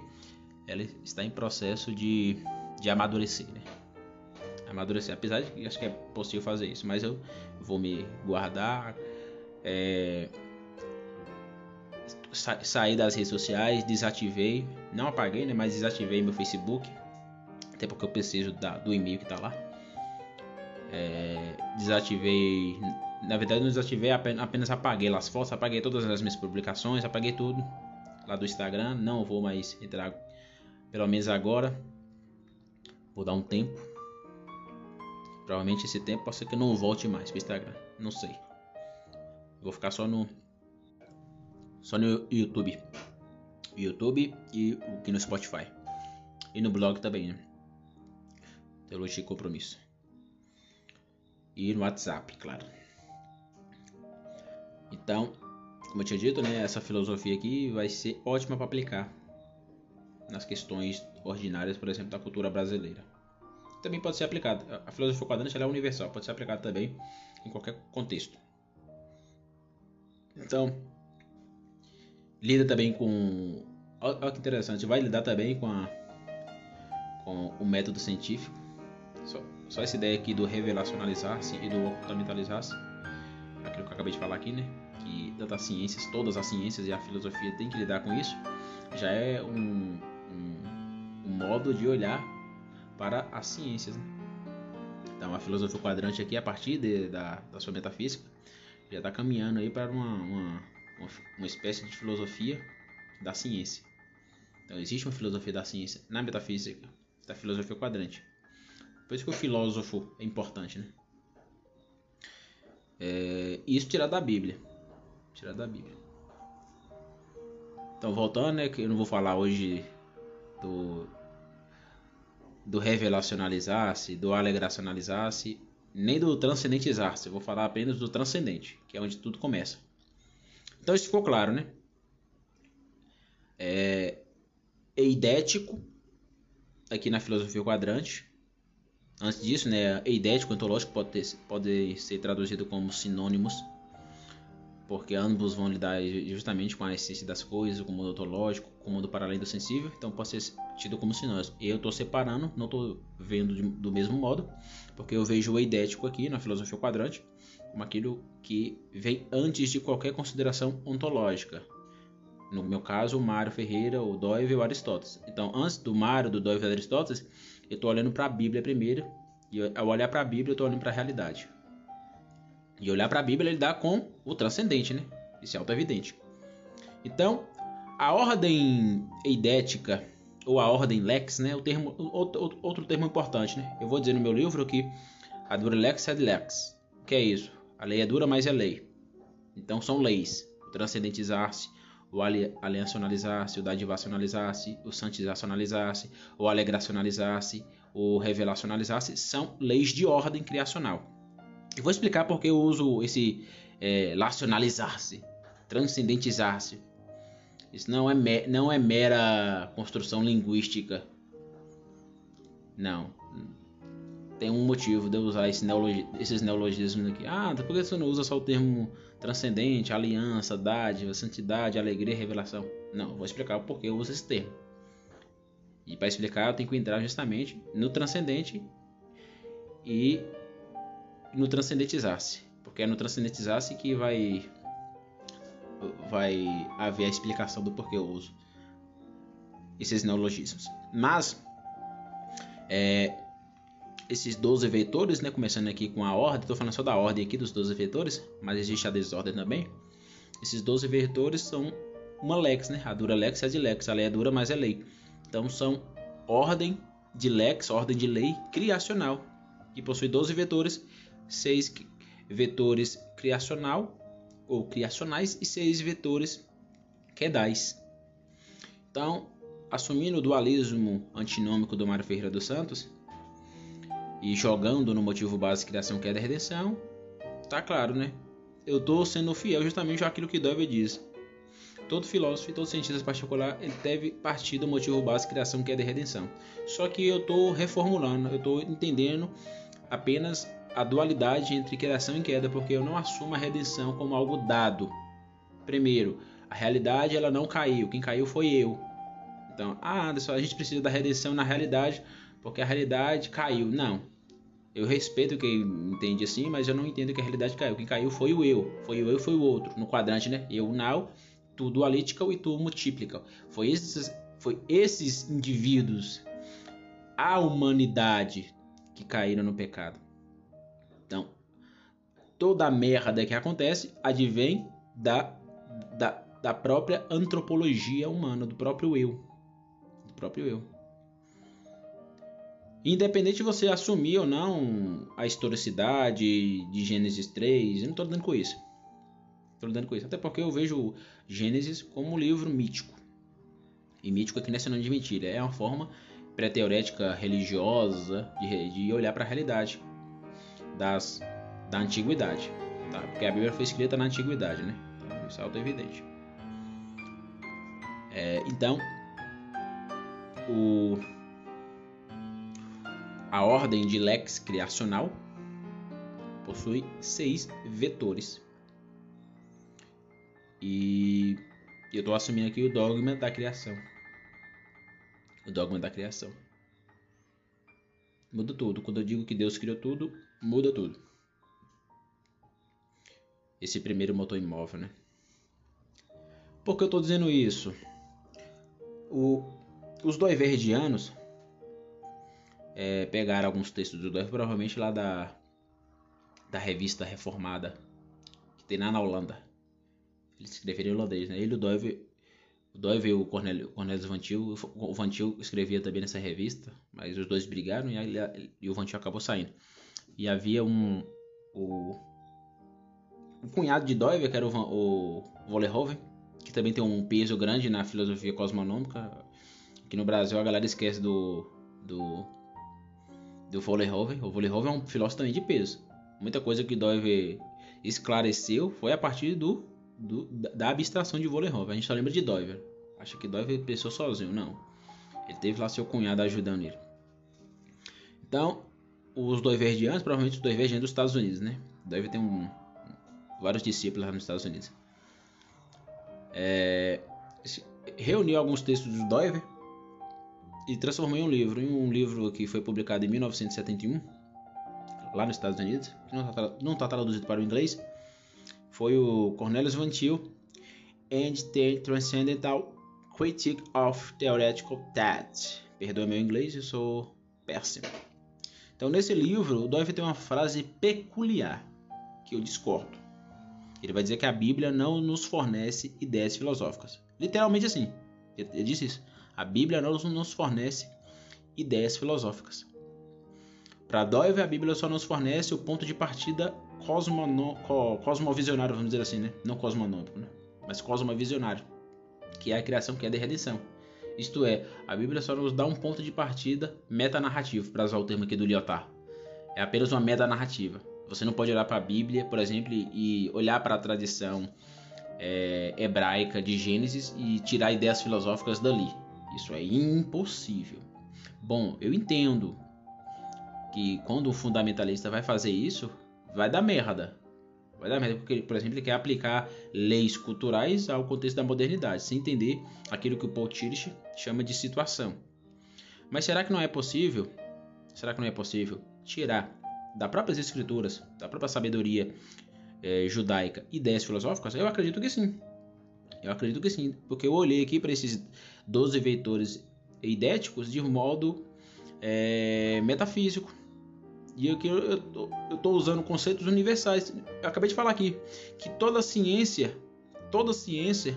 ela está em processo de, de amadurecer, né? Amadurecer, apesar de que acho que é possível fazer isso, mas eu vou me guardar, é, sa sair das redes sociais, desativei, não apaguei, né? Mas desativei meu Facebook, até porque eu preciso da, do e-mail que está lá. É, desativei na verdade, não desativei, apenas apaguei as fotos, apaguei todas as minhas publicações, apaguei tudo lá do Instagram. Não vou mais entrar, pelo menos agora. Vou dar um tempo. Provavelmente esse tempo pode ser que eu não volte mais para o Instagram. Não sei. Vou ficar só no, Só no YouTube. YouTube e aqui no Spotify. E no blog também, né? Teologia e Compromisso. E no WhatsApp, claro. Então, como eu tinha dito, né, essa filosofia aqui vai ser ótima para aplicar nas questões ordinárias, por exemplo, da cultura brasileira. Também pode ser aplicada. A filosofia quadrante é universal, pode ser aplicada também em qualquer contexto. Então, lida também com. Olha que interessante, vai lidar também com, a, com o método científico. Só, só essa ideia aqui do revelacionalizar-se e do ocultamentalizar-se. Aquilo que eu acabei de falar aqui, né? Que tanto as ciências, todas as ciências e a filosofia têm que lidar com isso. Já é um, um, um modo de olhar para as ciências. Né? Então a filosofia quadrante aqui, a partir de, da, da sua metafísica, já está caminhando aí para uma, uma, uma espécie de filosofia da ciência. Então existe uma filosofia da ciência na metafísica, da filosofia quadrante. Por isso que o filósofo é importante, né? É, isso tirar da Bíblia. Tirar da Bíblia. Então voltando, né, que eu não vou falar hoje do do revelacionalizar-se, do alegracionalizar-se, nem do transcendentizar-se. Eu vou falar apenas do transcendente, que é onde tudo começa. Então isso ficou claro, né? É eidético, aqui na filosofia quadrante. Antes disso, né, eidético e ontológico pode, ter, pode ser traduzido como sinônimos porque ambos vão lidar justamente com a essência das coisas, com o mundo ontológico, com o mundo para além do sensível, então pode ser tido como sinônimo. Eu estou separando, não estou vendo de, do mesmo modo, porque eu vejo o eidético aqui na filosofia quadrante como aquilo que vem antes de qualquer consideração ontológica. No meu caso, o Mário Ferreira, o Doive e o Aristóteles. Então, antes do Mário, do Doive e do Aristóteles, eu estou olhando para a Bíblia primeiro, e ao olhar para a Bíblia, eu estou olhando para a realidade. E olhar para a Bíblia ele dá com o transcendente, né? Isso é auto-evidente. Então, a ordem eidética ou a ordem lex, né? O termo, outro, outro termo importante, né? Eu vou dizer no meu livro que a dura lex é lex. O que é isso? A lei é dura, mas é lei. Então são leis. O transcendentizar-se, o aliancionalizar-se, o dadivacionalizar-se, o santizacionalizar-se, o alegracionalizar-se, o revelacionalizar-se são leis de ordem criacional. Eu vou explicar porque eu uso esse é, lacionalizar-se, transcendentizar-se. Isso não é, não é mera construção linguística. Não. Tem um motivo de eu usar esse neologi esses neologismos aqui. Ah, por que você não usa só o termo transcendente, aliança, dádiva, santidade, alegria, revelação? Não, vou explicar o porquê eu uso esse termo. E para explicar, eu tenho que entrar justamente no transcendente e no transcendentizar-se, porque é no transcendentizar-se que vai vai haver a explicação do porquê eu uso esses neologismos. Mas é, esses 12 vetores, né, começando aqui com a ordem, estou falando só da ordem aqui dos 12 vetores, mas existe a desordem também. Esses 12 vetores são uma lex, né? A dura lex é de lex, a lei é dura, mas é lei. Então são ordem de lex, ordem de lei criacional, que possui 12 vetores seis vetores criacional ou criacionais e seis vetores quedais. Então, assumindo o dualismo antinômico do Mário Ferreira dos Santos e jogando no motivo base criação, queda e redenção, tá claro, né? Eu estou sendo fiel justamente àquilo que Dover diz. Todo filósofo e todo cientista particular ele deve partir do motivo base criação, queda e redenção. Só que eu estou reformulando, eu estou entendendo apenas a dualidade entre criação e queda, porque eu não assumo a redenção como algo dado. Primeiro, a realidade ela não caiu, quem caiu foi eu. Então, ah, Anderson, a gente precisa da redenção na realidade, porque a realidade caiu. Não. Eu respeito quem entende assim, mas eu não entendo que a realidade caiu. Quem caiu foi o eu. Foi o eu, foi o outro. No quadrante, né? Eu, now, tu dualítica e tu multiplica. Foi esses, foi esses indivíduos, a humanidade, que caíram no pecado. Toda a merda que acontece advém da, da, da própria antropologia humana, do próprio eu. Do próprio eu. Independente de você assumir ou não a historicidade de Gênesis 3, eu não estou dando com isso. Estou lidando com isso. Até porque eu vejo Gênesis como um livro mítico. E mítico aqui não é sinônimo de mentira. É uma forma pré-teorética religiosa de, de olhar para a realidade das, da antiguidade. Tá? Porque a Bíblia foi escrita na antiguidade, né? Então, isso é auto-evidente. É, então, o, a ordem de lex criacional possui seis vetores. E eu estou assumindo aqui o dogma da criação. O dogma da criação. Muda tudo. Quando eu digo que Deus criou tudo, muda tudo. Esse primeiro motor imóvel, né? Por que eu estou dizendo isso? O, os doiverdianos é, pegaram alguns textos do Doiver, provavelmente lá da, da revista reformada que tem lá na Holanda. Eles escreveram em holandês, né? Ele o Doiver, o Doiver e o Cornélio, Cornélio Vantil, o Vantil escrevia também nessa revista, mas os dois brigaram e, e o Vantil acabou saindo. E havia um o, o cunhado de Doiver, que era o, o Vollerhoven, que também tem um peso grande na filosofia cosmonômica. Aqui no Brasil a galera esquece do do do Vollerhoven. O Vollerhoven é um filósofo também de peso. Muita coisa que Doiver esclareceu foi a partir do, do da abstração de Vollerhoven. A gente só lembra de Doiver. Acha que Doiver pensou sozinho, não. Ele teve lá seu cunhado ajudando ele. Então, os doiverdianos, provavelmente os doiverdianos dos Estados Unidos, né? Doiver tem um, vários discípulos nos Estados Unidos é, reuniu alguns textos do Doiver e transformou em um livro. Em um livro que foi publicado em 1971, lá nos Estados Unidos, que não está tá traduzido para o inglês, foi o Cornelius Van Til and the Transcendental Critique of Theoretical Thought. Perdoa meu inglês, eu sou péssimo. Então, nesse livro, o Doiver tem uma frase peculiar que eu discordo. Ele vai dizer que a Bíblia não nos fornece ideias filosóficas. Literalmente assim. Ele disse isso. A Bíblia não nos fornece ideias filosóficas. Para Doive, a Bíblia só nos fornece o ponto de partida cosmono, cosmovisionário, vamos dizer assim, né? Não cosmonômico, né? Mas cosmovisionário, que é a criação, que é a redenção. Isto é, a Bíblia só nos dá um ponto de partida metanarrativo, para usar o termo aqui do Lyotard. É apenas uma meta-narrativa. Você não pode olhar para a Bíblia, por exemplo, e olhar para a tradição é, hebraica de Gênesis e tirar ideias filosóficas dali. Isso é impossível. Bom, eu entendo que quando o fundamentalista vai fazer isso, vai dar merda. Vai dar merda porque, por exemplo, ele quer aplicar leis culturais ao contexto da modernidade, sem entender aquilo que o Paul Tillich chama de situação. Mas será que não é possível? Será que não é possível tirar das próprias escrituras, da própria sabedoria é, judaica, ideias filosóficas? Eu acredito que sim. Eu acredito que sim, porque eu olhei aqui para esses 12 veitores idéticos de modo é, metafísico. E aqui eu estou usando conceitos universais. Eu acabei de falar aqui que toda ciência, toda ciência,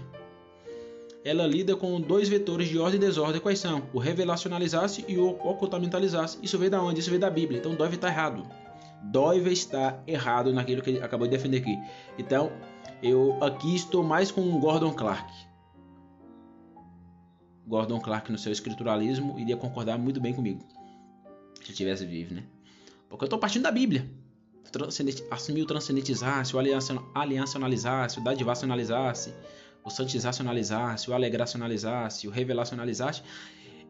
ela lida com dois vetores de ordem e desordem. Quais são? O revelacionalizar-se e o ocultamentalizar-se. Isso veio da onde? Isso veio da Bíblia. Então deve estar errado. Doive está errado naquilo que ele acabou de defender aqui. Então, eu aqui estou mais com Gordon Clark. Gordon Clark no seu escrituralismo iria concordar muito bem comigo. Se estivesse vivo, né? Porque eu estou partindo da Bíblia. Assumir o transcendentizar-se, o aliancionalizar-se, o dadivacionalizar-se, o santizacionalizar-se, o alegracionalizar-se, o revelacionalizar-se.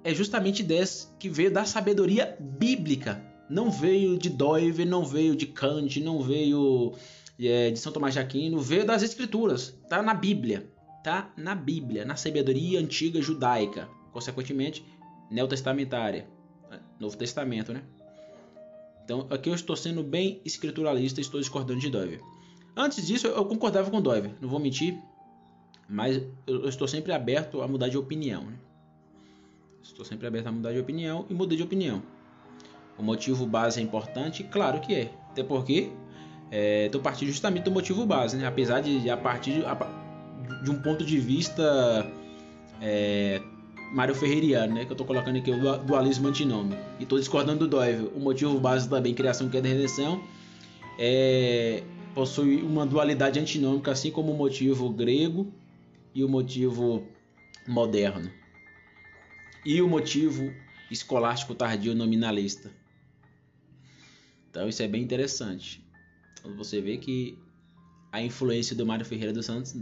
É justamente desse que veio da sabedoria bíblica não veio de Doive, não veio de Kant, não veio é, de São Tomás de Aquino, veio das Escrituras, tá na Bíblia, tá na Bíblia, na sabedoria antiga judaica, consequentemente neotestamentária, Novo Testamento, né? Então aqui eu estou sendo bem escrituralista, estou discordando de Doive. Antes disso eu concordava com Doive, não vou mentir, mas eu estou sempre aberto a mudar de opinião. Né? Estou sempre aberto a mudar de opinião e mudei de opinião. O motivo base é importante? Claro que é. Até porque é, partindo justamente do motivo base, né? apesar de a partir de, a, de um ponto de vista é, Mário Ferreiriano, né? que eu estou colocando aqui o dualismo antinômico. E estou discordando do Doivel. O motivo base também, criação que é da redenção, é possui uma dualidade antinômica, assim como o motivo grego e o motivo moderno. E o motivo escolástico tardio nominalista. Então isso é bem interessante. Você vê que a influência do Mário Ferreira dos Santos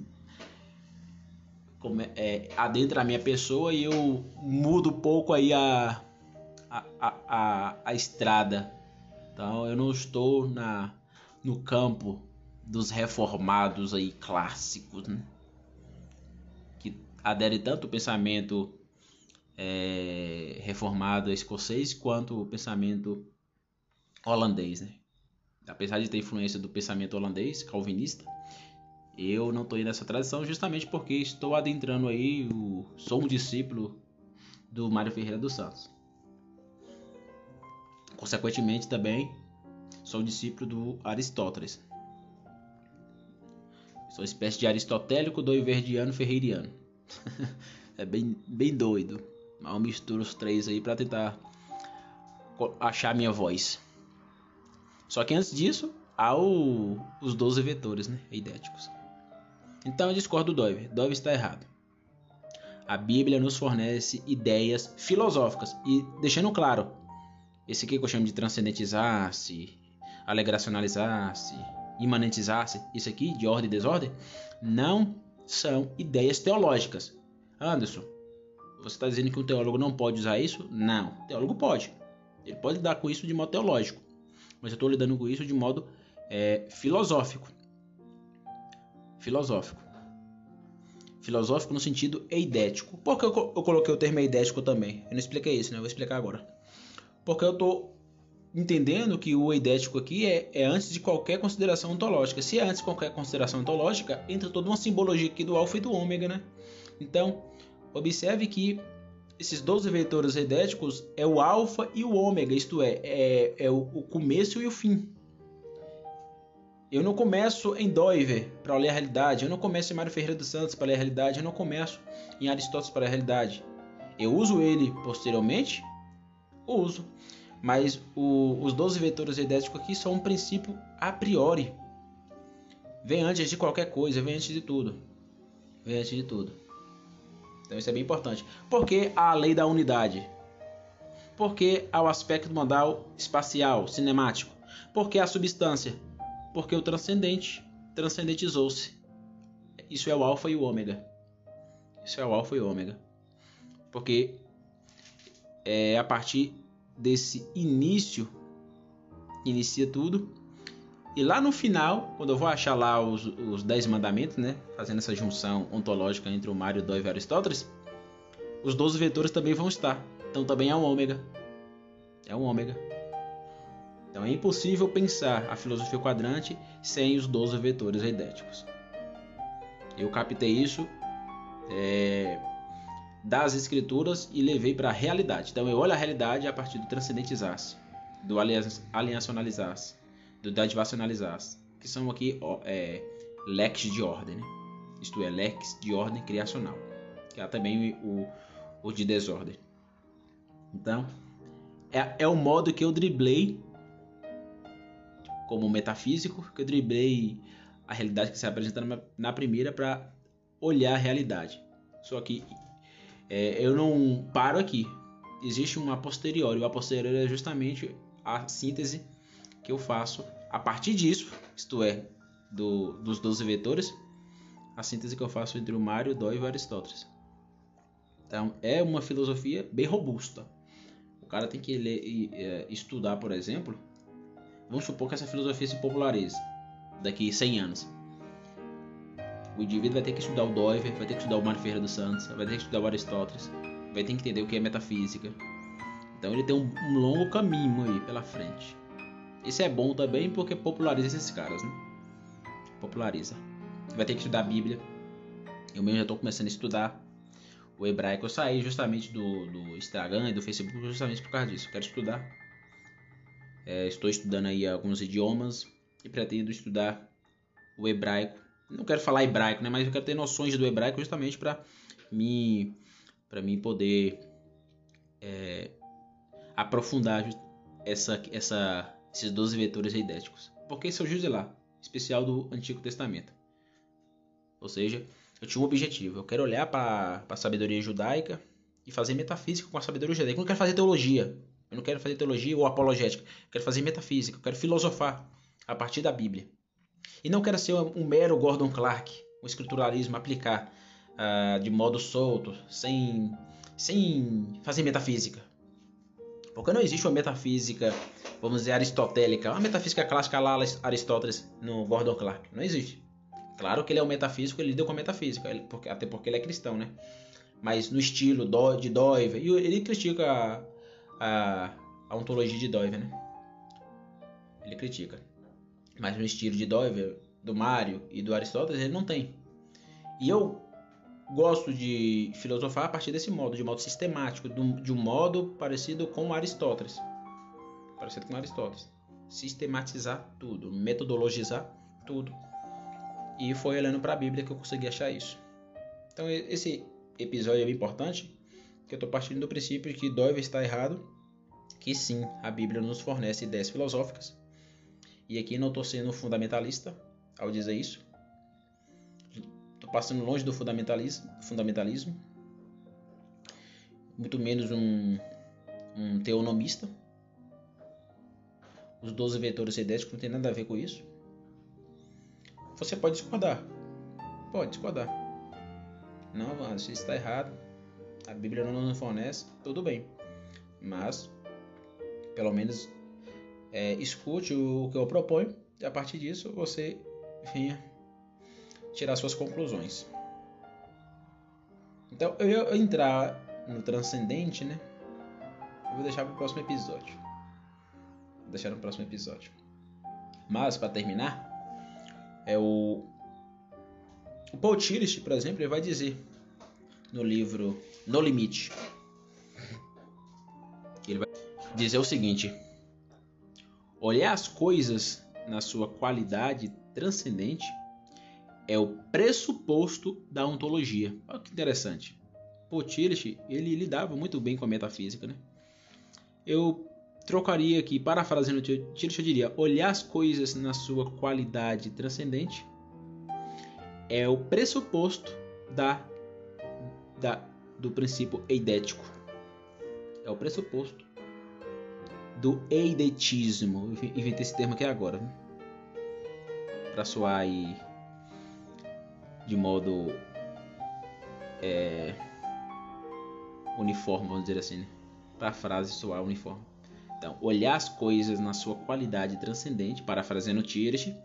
é, adentra a minha pessoa e eu mudo um pouco aí a, a, a, a, estrada. Então eu não estou na, no campo dos reformados aí clássicos, né? que adere tanto o pensamento é, reformado escocês quanto o pensamento holandês. Né? Apesar de ter influência do pensamento holandês, calvinista, eu não estou indo nessa tradição justamente porque estou adentrando aí, o, sou um discípulo do Mário Ferreira dos Santos. Consequentemente também sou discípulo do Aristóteles. Sou espécie de aristotélico doiverdiano ferreiriano. é bem, bem doido. Mas eu misturo os três aí para tentar achar minha voz. Só que antes disso, há o, os 12 vetores né, eidéticos. Então eu discordo do Doiver. Doiver está errado. A Bíblia nos fornece ideias filosóficas e deixando claro, esse aqui que eu chamo de transcendentizar-se, alegracionalizar-se, imanentizar-se, isso aqui de ordem e desordem, não são ideias teológicas. Anderson, você está dizendo que um teólogo não pode usar isso? Não, o teólogo pode. Ele pode lidar com isso de modo teológico, mas eu estou lidando com isso de modo é, filosófico filosófico. Filosófico no sentido eidético. Por que eu, coloquei o termo eidético também? Eu não expliquei isso, né? Eu vou explicar agora. Porque eu estou entendendo que o eidético aqui é, é, antes de qualquer consideração ontológica. Se é antes de qualquer consideração ontológica, entra toda uma simbologia aqui do alfa e do ômega, né? Então, observe que esses 12 vetores eidéticos é o alfa e o ômega, isto é, é, é o, o começo e o fim. Eu não começo em Doiver para ler a realidade, eu não começo em Mário Ferreira dos Santos para ler a realidade, eu não começo em Aristóteles para ler a realidade. Eu uso ele posteriormente? Uso. Mas o, os 12 vetores eidéticos aqui são um princípio a priori. Vem antes de qualquer coisa, vem antes de tudo. Vem antes de tudo. Então isso é bem importante. Por que a lei da unidade? Por que ao aspecto modal espacial, cinemático? Por que a substância? porque o transcendente transcendentizou-se. Isso é o alfa e o ômega. Isso é o alfa e o ômega. Porque é a partir desse início inicia tudo. E lá no final, quando eu vou achar lá os, os dez mandamentos, né? Fazendo essa junção ontológica entre o Mário, Dó e Aristóteles, os 12 vetores também vão estar. Então também é um ômega. É um ômega. Então é impossível pensar a filosofia quadrante sem os 12 vetores eidéticos. Eu captei isso é, das escrituras e levei para a realidade. Então eu olho a realidade a partir do transcendentizar-se, do aliacionalizar-se, do dadivacionalizar-se, que são aqui é, leques de ordem, né? isto é, leques de ordem criacional, que há também o, o de desordem. Então, é, é o modo que eu driblei como metafísico, que eu driblei a realidade que se apresenta na primeira para olhar a realidade. Só que é, eu não paro aqui. Existe uma posteriori. O a posteriori é justamente a síntese que eu faço a partir disso, isto é, do, dos 12 vetores, a síntese que eu faço entre o Mário, Dó e Aristóteles. Então, é uma filosofia bem robusta. O cara tem que ler e é, estudar, por exemplo, Vamos supor que essa filosofia se popularize daqui 100 anos. O indivíduo vai ter que estudar o Doiver, vai ter que estudar o Mário Ferreira dos Santos, vai ter que estudar o Aristóteles, vai ter que entender o que é metafísica. Então ele tem um, um longo caminho aí pela frente. Isso é bom também porque populariza esses caras, né? Populariza. Vai ter que estudar a Bíblia. Eu mesmo já estou começando a estudar o hebraico. Eu saí justamente do, do Instagram e do Facebook justamente por causa disso. Eu quero estudar é, estou estudando aí alguns idiomas e pretendo estudar o hebraico. Não quero falar hebraico, né? Mas eu quero ter noções do hebraico justamente para mim, para mim poder é, aprofundar essa, essa, esses 12 vetores eidéticos. Porque se eu lá, especial do Antigo Testamento. Ou seja, eu tinha um objetivo. Eu quero olhar para a sabedoria judaica e fazer metafísica com a sabedoria judaica. Eu não quero fazer teologia. Eu não quero fazer teologia ou apologética. Eu quero fazer metafísica. Eu quero filosofar a partir da Bíblia. E não quero ser um mero Gordon Clark, um escrituralismo aplicar uh, de modo solto, sem, sem fazer metafísica. Porque não existe uma metafísica, vamos dizer, aristotélica, uma metafísica clássica lá Aristóteles no Gordon Clark. Não existe. Claro que ele é um metafísico, ele lida com a metafísica, até porque ele é cristão, né? Mas no estilo de Doiver, e ele critica a, a, a, ontologia de Doiver, né? Ele critica. Mas no estilo de Doiver, do Mário e do Aristóteles, ele não tem. E eu gosto de filosofar a partir desse modo, de modo sistemático, de um modo parecido com Aristóteles. Parecido com Aristóteles. Sistematizar tudo, metodologizar tudo e foi olhando para a Bíblia que eu consegui achar isso. Então esse episódio é bem importante, que eu estou partindo do princípio de que Doiver está errado, que sim, a Bíblia nos fornece ideias filosóficas. E aqui não estou sendo fundamentalista ao dizer isso. Estou passando longe do fundamentalismo, fundamentalismo muito menos um, um teonomista. Os 12 vetores idéticos não tem nada a ver com isso. Você pode discordar. Pode discordar. Não, se está errado. A Bíblia não nos fornece, tudo bem. Mas, pelo menos, é, escute o que eu proponho e a partir disso você venha tirar suas conclusões. Então, eu ia entrar no transcendente, né? Eu vou deixar para o próximo episódio. Vou deixar no próximo episódio. Mas, para terminar, é o, o Paul Tillich, por exemplo, ele vai dizer no livro No Limite. Ele vai dizer o seguinte: olhar as coisas na sua qualidade transcendente é o pressuposto da ontologia. Olha que interessante. Paul Tillich, ele lidava muito bem com a metafísica, né? Eu trocaria aqui, parafraseando Tillich, eu diria: olhar as coisas na sua qualidade transcendente é o pressuposto da, da do princípio eidético. É o pressuposto do eidetismo. Inventei esse termo aqui agora. Para soar aí de modo é, uniforme, vamos dizer assim. Né? Para a frase soar uniforme. Então, olhar as coisas na sua qualidade transcendente, parafraseando Tirich,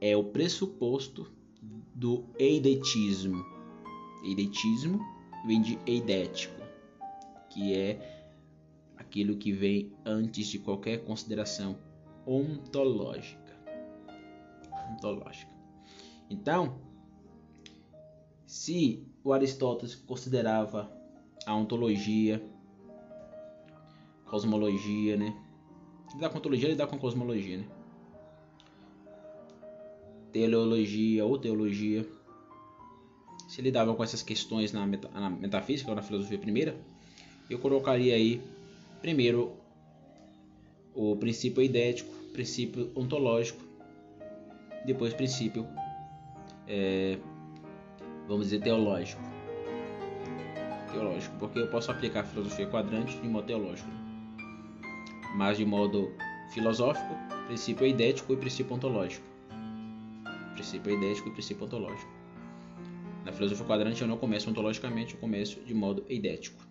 é o pressuposto do eidetismo. Eidetismo vem de eidético, que é aquilo que vem antes de qualquer consideração ontológica. Ontológica. Então, se o Aristóteles considerava a ontologia cosmologia, né? Lidar com ontologia, lidar com cosmologia, né? Teleologia ou teologia. Se lidava com essas questões na, meta, na metafísica ou na filosofia primeira, eu colocaria aí primeiro o princípio idético, princípio ontológico, depois princípio, é, vamos dizer, teológico. Teológico, porque eu posso aplicar a filosofia quadrante de modo teológico mas de modo filosófico, princípio eidético e princípio ontológico. Princípio eidético e princípio ontológico. Na filosofia quadrante eu não começo ontologicamente, eu começo de modo eidético.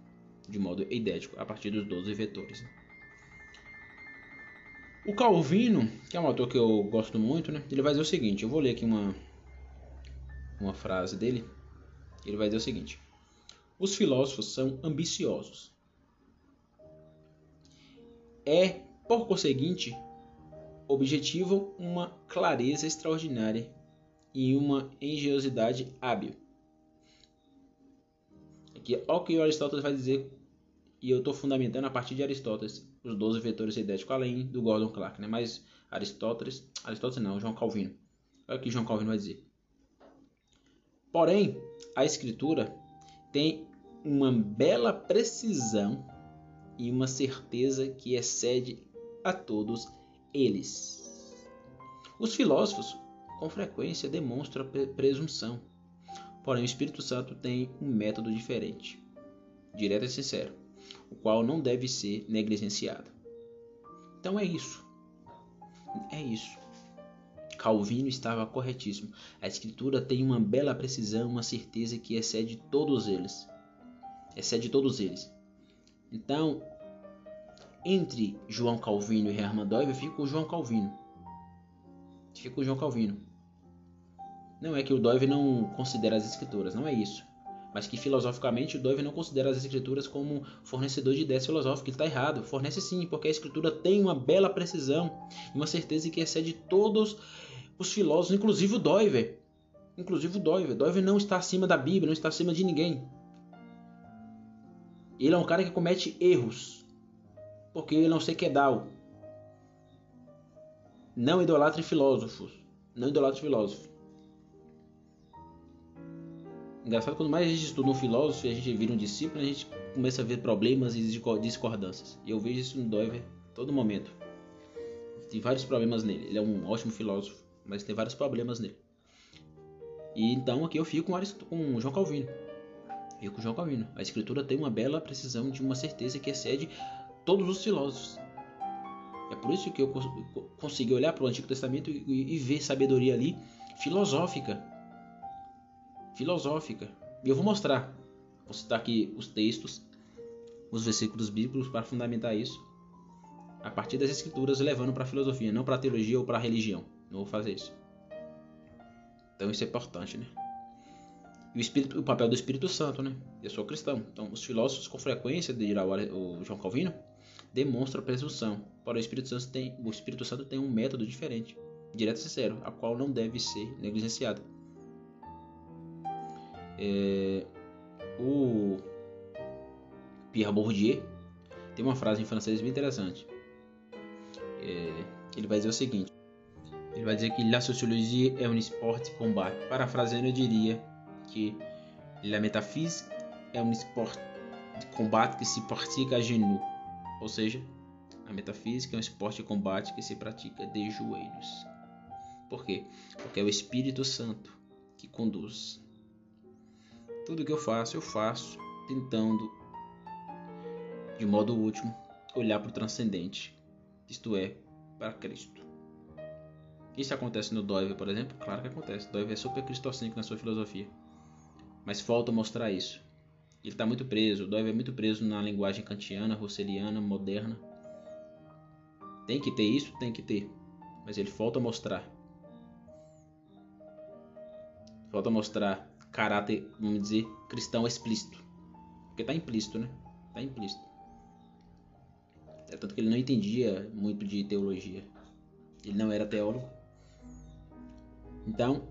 De modo eidético, a partir dos 12 vetores. O Calvino, que é um autor que eu gosto muito, né? ele vai dizer o seguinte: eu vou ler aqui uma, uma frase dele. Ele vai dizer o seguinte: Os filósofos são ambiciosos, é, por conseguinte, objetivam uma clareza extraordinária e uma engenhosidade hábil. Aqui, olha o que Aristóteles vai dizer, e eu estou fundamentando a partir de Aristóteles os 12 vetores idéticos, além do Gordon Clark, né? mas Aristóteles, Aristóteles não, João Calvino. Olha o que João Calvino vai dizer. Porém, a escritura tem uma bela precisão e uma certeza que excede a todos eles. Os filósofos com frequência demonstra presunção. Porém, o Espírito Santo tem um método diferente, direto e sincero, o qual não deve ser negligenciado. Então é isso. É isso. Calvino estava corretíssimo. A Escritura tem uma bela precisão, uma certeza que excede todos eles. Excede todos eles. Então, entre João Calvino e Hermann Doiver, fica o João Calvino. Fica o João Calvino. Não é que o Doiver não considera as escrituras, não é isso. Mas que filosoficamente o Doiver não considera as escrituras como fornecedor de ideias filosóficas. Ele está errado. Fornece sim, porque a escritura tem uma bela precisão uma certeza que excede todos os filósofos, inclusive o Doiver. Inclusive o Doiver. Doiver não está acima da Bíblia, não está acima de ninguém. Ele é um cara que comete erros. Porque ele não que é Dao. Não idolatre filósofos. Não idolatre filósofos. Engraçado, quando mais a gente estuda um filósofo e a gente vira um discípulo, a gente começa a ver problemas e discordâncias. E eu vejo isso no Doiver todo momento. Tem vários problemas nele. Ele é um ótimo filósofo, mas tem vários problemas nele. E então aqui eu fico com, com João Calvino. Fico com João Calvino. A escritura tem uma bela precisão de uma certeza que excede todos os filósofos. É por isso que eu consegui olhar para o Antigo Testamento e, e ver sabedoria ali filosófica filosófica. E eu vou mostrar. Vou citar aqui os textos, os versículos bíblicos para fundamentar isso. A partir das escrituras, levando para a filosofia, não para a teologia ou para a religião. Não vou fazer isso. Então isso é importante, né? E o, espírito, o papel do Espírito Santo, né? Eu sou cristão. Então os filósofos com frequência, dirá o João Calvino, demonstram presunção. Porém o Espírito Santo tem, o Espírito Santo tem um método diferente, direto e sincero, a qual não deve ser negligenciado. É, o Pierre Bourdieu tem uma frase em francês bem interessante. É, ele vai dizer o seguinte: ele vai dizer que la sociologie é um esporte de combate. Parafraseando, eu diria que la métaphysique é um esporte de combate que se pratica a genoux, ou seja, a metafísica é um esporte de combate que se pratica de joelhos. Por quê? Porque é o Espírito Santo que conduz. Tudo que eu faço, eu faço tentando, de modo último, olhar para o transcendente, isto é, para Cristo. Isso acontece no Doiver, por exemplo? Claro que acontece. Doiver é super cristocêntrico na sua filosofia. Mas falta mostrar isso. Ele está muito preso, o é muito preso na linguagem kantiana, russeliana, moderna. Tem que ter isso? Tem que ter. Mas ele falta mostrar. Falta mostrar caráter, vamos dizer, cristão explícito. Porque está implícito, né? Está implícito. É tanto que ele não entendia muito de teologia. Ele não era teólogo. Então,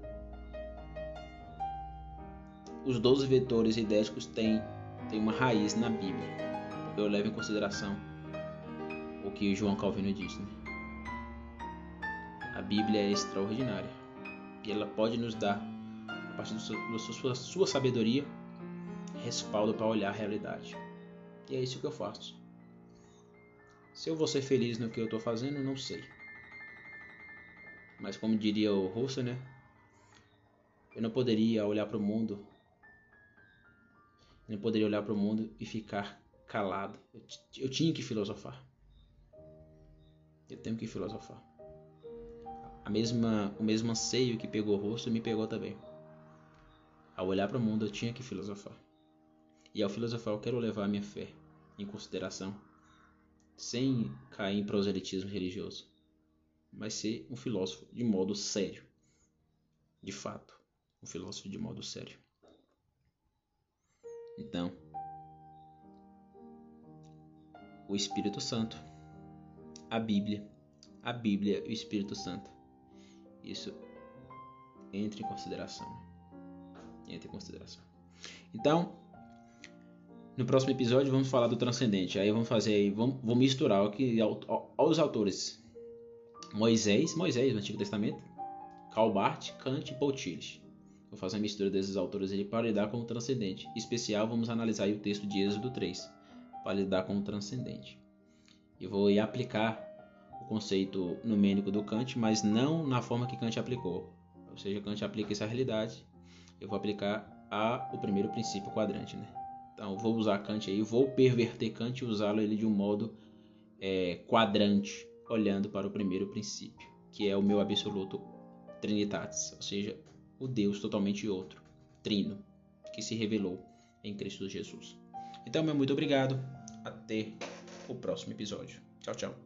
os 12 vetores idéticos têm, têm uma raiz na Bíblia. Eu levo em consideração o que João Calvino diz. Né? A Bíblia é extraordinária e ela pode nos dar a partir da sua, sua sabedoria, respaldo para olhar a realidade. E é isso que eu faço. Se eu vou ser feliz no que eu estou fazendo, não sei. Mas como diria o Russo, né? Eu não poderia olhar para o mundo. Eu não poderia olhar para o mundo e ficar calado. Eu, eu tinha que filosofar. Eu tenho que filosofar. A mesma, o mesmo anseio que pegou o rosto me pegou também. Ao olhar para o mundo, eu tinha que filosofar. E ao filosofar, eu quero levar a minha fé em consideração, sem cair em proselitismo religioso, mas ser um filósofo de modo sério. De fato, um filósofo de modo sério. Então, o Espírito Santo, a Bíblia, a Bíblia e o Espírito Santo. Isso entre em consideração entre em consideração. Então, no próximo episódio vamos falar do transcendente. Aí vamos fazer, vamos, vamos misturar aqui aos autores Moisés, Moisés Antigo Testamento, Calbart, Kant e Paul Tillich. Vou fazer a mistura desses autores para lidar com o transcendente. Em especial, vamos analisar o texto de Êxodo 3 para lidar com o transcendente. E vou aplicar o conceito numênico do Kant, mas não na forma que Kant aplicou. Ou seja, Kant aplica essa realidade, eu vou aplicar a, o primeiro princípio quadrante, né? Então, vou usar Kant aí, vou perverter Kant e usá-lo ele de um modo é, quadrante, olhando para o primeiro princípio, que é o meu absoluto trinitatis, ou seja, o Deus totalmente outro, trino, que se revelou em Cristo Jesus. Então, meu muito obrigado. Até o próximo episódio. Tchau, tchau.